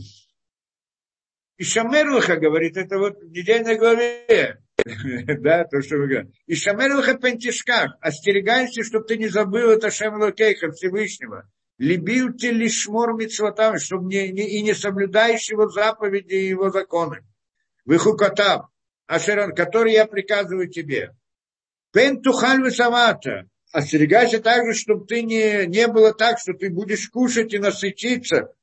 и Шамерлаха говорит, это вот в недельной главе. да, то, что вы говорите. И Шамерлаха пентишках. Остерегайся, чтобы ты не забыл это Шамлокейха Всевышнего. Любил ты лишмор митцвотам, чтобы не, не, и не соблюдаешь его заповеди и его законы. Выхукотав, Ашеран, который я приказываю тебе. Пен тухаль самата. Остерегайся также, чтобы ты не, не было так, что ты будешь кушать и насытиться,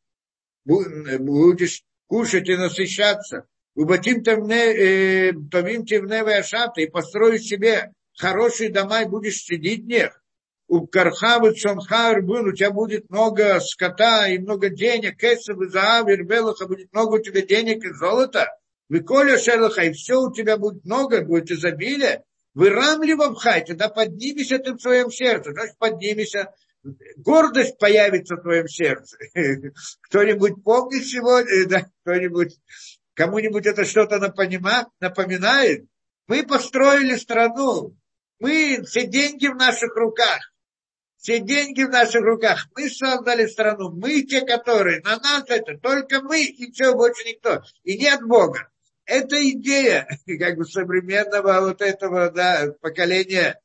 будешь кушать и насыщаться. Убатим э, товим тевне вяшата, и построишь себе хорошие дома и будешь сидеть в них. У Кархавы Цонхар был, у тебя будет много скота и много денег, кесов и заав, и рбелаха, будет много у тебя денег и золота. Вы коля шелаха, и все у тебя будет много, будет изобилие. Вы рамли в обхай, тогда поднимися ты в своем сердце. Значит, поднимися, гордость появится в твоем сердце. Кто-нибудь помнит сегодня, да, кто-нибудь, кому-нибудь это что-то напоминает? Мы построили страну, мы, все деньги в наших руках. Все деньги в наших руках. Мы создали страну. Мы те, которые. На нас это только мы и все, больше никто. И нет Бога. Это идея как бы современного вот этого да, поколения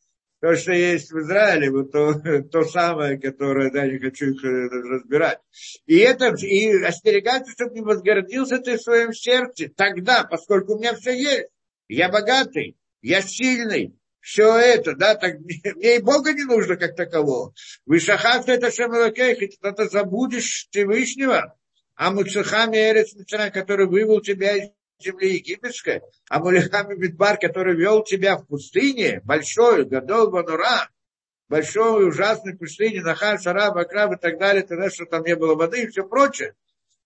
то, что есть в Израиле, вот то, то самое, которое, да, не хочу их э, разбирать. И это, и остерегаться, чтобы не возгордился ты в своем сердце. Тогда, поскольку у меня все есть, я богатый, я сильный, все это, да, так мне и Бога не нужно как такового. Вышахат это Шамалакейх, и ты забудешь Всевышнего, а Муцехами Эрец который вывел тебя из земли египетской, а Мулихами Битбар, который вел тебя в пустыне, большой, Гадол Ванура, большой ужасной пустыне, Нахар, Шараб, Акраб и так далее, тогда, что там не было воды и все прочее.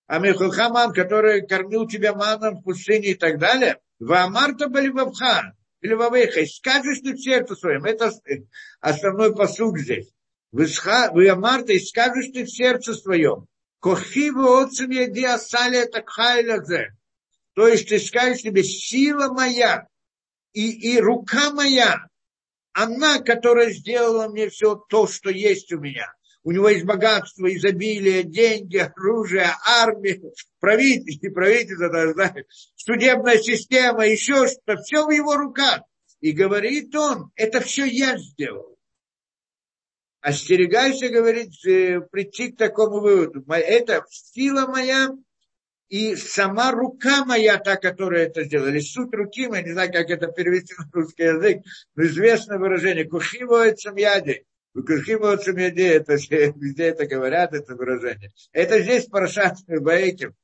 А Михулхаман, который кормил тебя маном в пустыне и так далее, Ваамарта Балибабха, или Вавеха, скажешь ты в сердце своем, это основной посуг здесь. Вы, вы Амарта, и скажешь ты в сердце своем, Кохиву отцем еди асали такхайлязе. То есть ты скажешь себе, сила моя и, и рука моя, она, которая сделала мне все то, что есть у меня. У него есть богатство, изобилие, деньги, оружие, армия, правительство, правительство, даже, знаешь, судебная система, еще что-то. Все в его руках. И говорит он, это все я сделал. Остерегайся, говорит, э, прийти к такому выводу. Это сила моя и сама рука моя, та, которая это сделала, или суть руки, я не знаю, как это перевести на русский язык, но известное выражение, кухивоет самьяди, кухивоет самьяди, это везде это говорят, это выражение. Это здесь Парашат Баэким,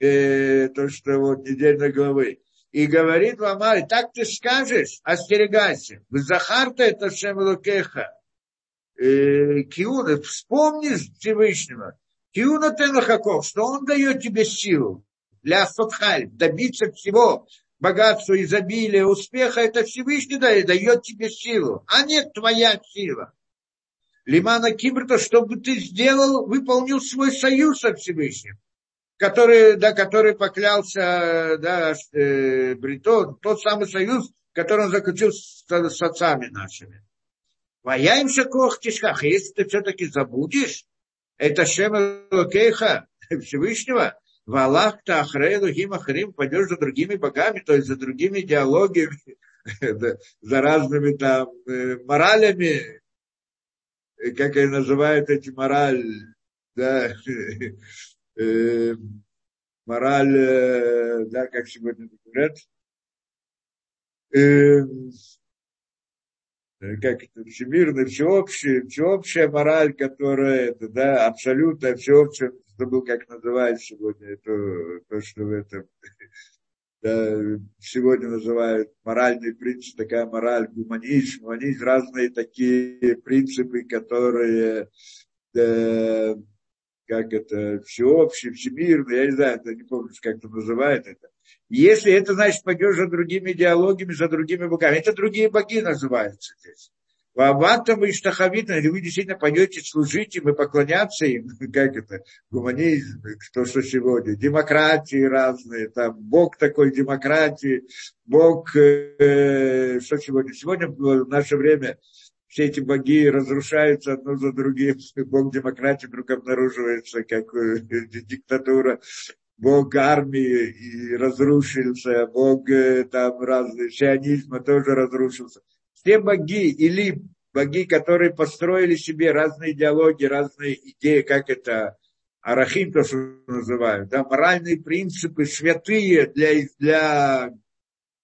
э, то, что вот недельной главы. И говорит Ламари, так ты скажешь, остерегайся. Захарта это Шемлукеха. Э, Киуна, вспомни Всевышнего. Киуна Тенахаков, что он дает тебе силу для Сотхаль, добиться всего, богатства, изобилия, успеха, это Всевышний дает, дает тебе силу, а не твоя сила. Лимана Кибрта, чтобы ты сделал, выполнил свой союз со Всевышним, который, да, который поклялся да, э, Бритон, тот самый союз, который он заключил с, с отцами нашими. Ваяем шакох тишках, если ты все-таки забудешь, это Шем Локейха Всевышнего, в Аллах Тахрейну Гимахрим пойдешь за другими богами, то есть за другими идеологиями, за разными там э, моралями, как они называют эти мораль, да, э, мораль, э, да, как сегодня говорят, Э, как это, всемирная, всеобщая, всеобщая мораль, которая, это, да, абсолютно всеобщая, забыл, как называется сегодня, это, то, что в этом, да, сегодня называют моральный принцип, такая мораль, гуманизм, гуманизм, разные такие принципы, которые, да, как это, всеобщий, всемирный, я не знаю, это не помню, как это называют это. Если это значит, пойдешь за другими диалогами, за другими богами, это другие боги называются здесь. Ваватам и Штахавитам, или вы действительно пойдете служить им и поклоняться им, как это, гуманизм, то, что сегодня, демократии разные, там, Бог такой демократии, Бог, э, что сегодня? Сегодня в наше время все эти боги разрушаются одно за другим, Бог демократии вдруг обнаруживается как э, диктатура. Бог армии и разрушился, бог э, там разные, сионизма тоже разрушился. Все боги или боги, которые построили себе разные идеологии, разные идеи, как это арахим, то, что называют, да, моральные принципы святые для, для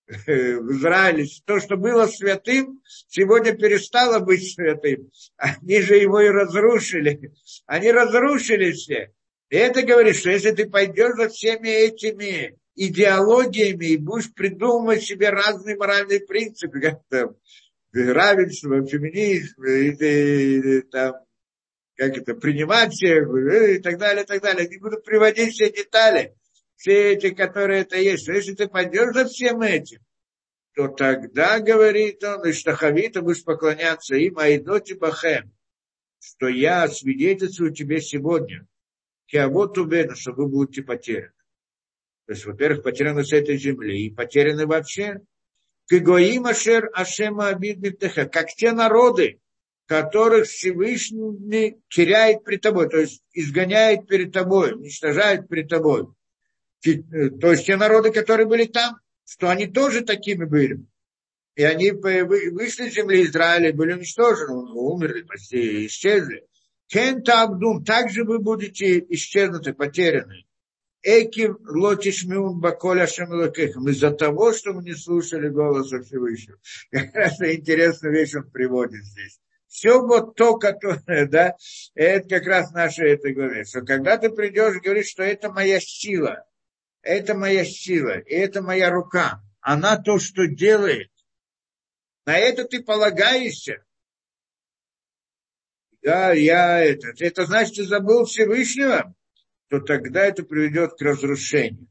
в Израиле, то, что было святым, сегодня перестало быть святым. Они же его и разрушили. Они разрушили все. И это говорит, что если ты пойдешь за всеми этими идеологиями и будешь придумывать себе разные моральные принципы, как там равенство, феминизм, и, и, и, там, как это, принимать всех, и так далее, и так далее. Не буду приводить все детали, все эти, которые это есть. Но если ты пойдешь за всем этим, то тогда, говорит он, и штахавита будешь поклоняться им, а идоти бахем, что я свидетельствую тебе сегодня, киавот убену, что вы будете потеряны. То есть, во-первых, потеряны с этой земли и потеряны вообще. Кигоим ашер ашема абидмитеха, как те народы, которых Всевышний теряет при тобой, то есть изгоняет перед тобой, уничтожает перед тобой. Э, то есть те народы, которые были там, что они тоже такими были. И они вышли из земли Израиля, были уничтожены, умерли, почти исчезли. Кента Абдум, также вы будете исчезнуты, потеряны. Эки лотишмиун баколя шамилакехам. Из-за того, что мы не слушали голоса Всевышнего. Как раз интересную вещь он приводит здесь. Все вот то, которое, да, это как раз наше это говорит, что когда ты придешь и говоришь, что это моя сила, это моя сила, и это моя рука, она то, что делает, на это ты полагаешься, да, я это, это значит, ты забыл Всевышнего, то тогда это приведет к разрушению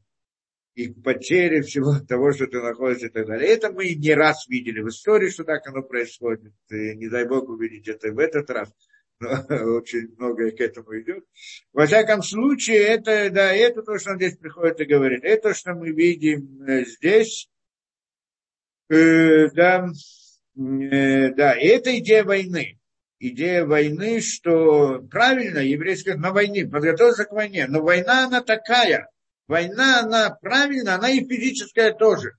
и к потере всего того, что ты находишься и так далее. Это мы не раз видели в истории, что так оно происходит. И не дай Бог увидеть это в этот раз. Очень многое к этому идет. Во всяком случае, это, да, это то, что он здесь приходит и говорит. Это, что мы видим э, здесь, э, да, э, да, это идея войны. Идея войны, что правильно, еврейская на войне, подготовиться к войне. Но война, она такая – Война, она правильно, она и физическая тоже.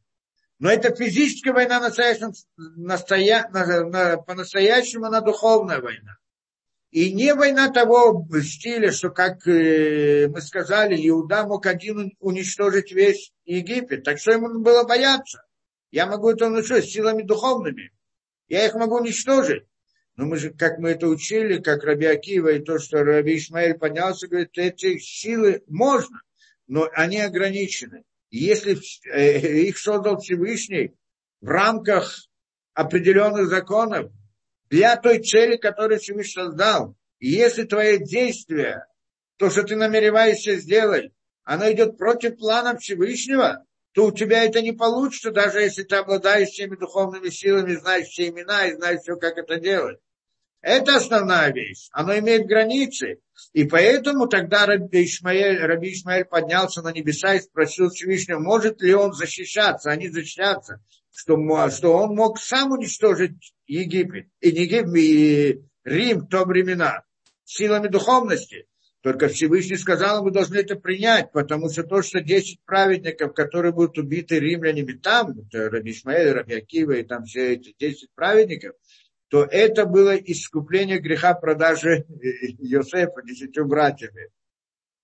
Но это физическая война настоящем, настоя, на, на, по-настоящему она духовная война. И не война того стиля, что, как э, мы сказали, Иуда мог один уничтожить весь Египет. Так что ему было бояться? Я могу это уничтожить силами духовными. Я их могу уничтожить. Но мы же, как мы это учили, как Раби Акива, и то, что Раби Ишмаэль поднялся, говорит, эти силы можно но они ограничены. Если э, их создал Всевышний в рамках определенных законов, для той цели, которую Всевышний создал, и если твое действие, то, что ты намереваешься сделать, оно идет против плана Всевышнего, то у тебя это не получится, даже если ты обладаешь всеми духовными силами, знаешь все имена и знаешь все, как это делать. Это основная вещь. Оно имеет границы. И поэтому тогда Раби Ишмаэль, Раби Ишмаэль поднялся на небеса и спросил Всевышнего, может ли он защищаться, а не защищаться, что, что он мог сам уничтожить Египет, и Египет, и Рим в то времена, силами духовности. Только Всевышний сказал, мы должны это принять, потому что то, что 10 праведников, которые будут убиты римлянами там, это Раби и там все эти 10 праведников, то это было искупление греха продажи Йосефа десятью братьями.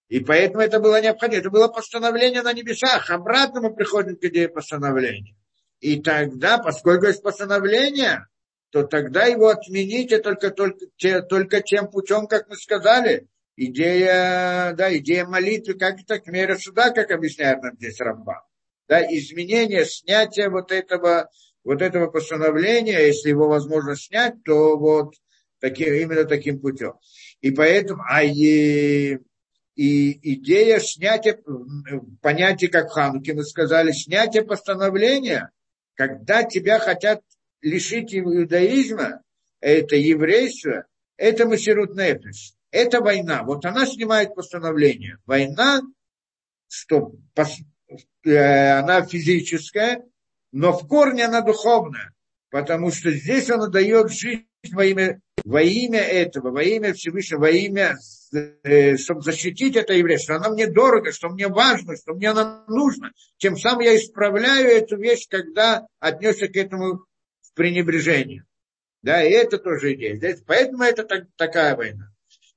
И поэтому это было необходимо. Это было постановление на небесах. Обратно мы приходим к идее постановления. И тогда, поскольку есть постановление, то тогда его отмените только, только, только тем путем, как мы сказали. Идея, да, идея молитвы, как это к мере суда, как объясняет нам здесь Рамба. Да, изменение, снятие вот этого вот этого постановления, если его возможно снять, то вот таким, именно таким путем. И поэтому, а и, и идея снятия, понятие как в Хануке мы сказали, снятие постановления, когда тебя хотят лишить иудаизма, это еврейство, это Масирут Нефиш, это война. Вот она снимает постановление. Война, что э, она физическая, но в корне она духовная, потому что здесь она дает жизнь во имя, во имя этого, во имя Всевышнего, во имя, э, чтобы защитить это еврейство. Она мне дорого, что мне важно, что мне она нужна. Тем самым я исправляю эту вещь, когда отнесся к этому в пренебрежение. Да, и это тоже идея. Здесь, поэтому это так, такая война.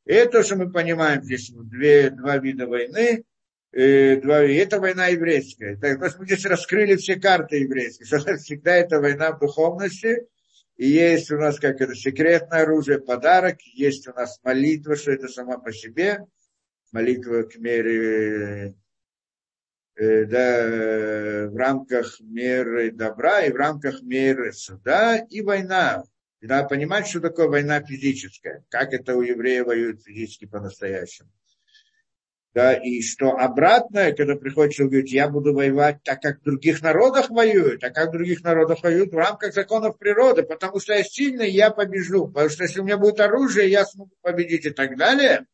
И это, что мы понимаем здесь, две, два вида войны – э, два, это война еврейская. Так, мы здесь раскрыли все карты еврейские. Всегда это война в духовности. Есть у нас как это секретное оружие, подарок. Есть у нас молитва, что это сама по себе. Молитва к мере э, да, в рамках меры добра и в рамках меры суда и война. И надо понимать, что такое война физическая, как это у евреев воюют физически по-настоящему. Да, и что обратное, когда приходит человек, говорит, я буду воевать так, как в других народах воюют, а как в других народах воюют в рамках законов природы, потому что я сильный, я побежу, потому что если у меня будет оружие, я смогу победить и так далее,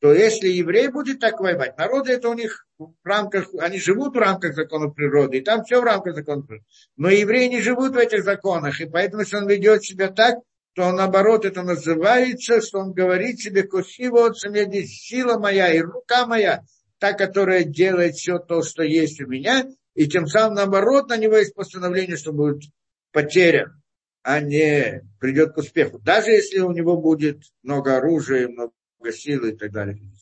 то если еврей будет так воевать, народы это у них в рамках, они живут в рамках законов природы, и там все в рамках законов природы. Но евреи не живут в этих законах, и поэтому, если он ведет себя так, то наоборот это называется, что он говорит себе, косиво от сила моя и рука моя, та, которая делает все то, что есть у меня, и тем самым наоборот на него есть постановление, что будет потерян, а не придет к успеху. Даже если у него будет много оружия, много силы и так далее.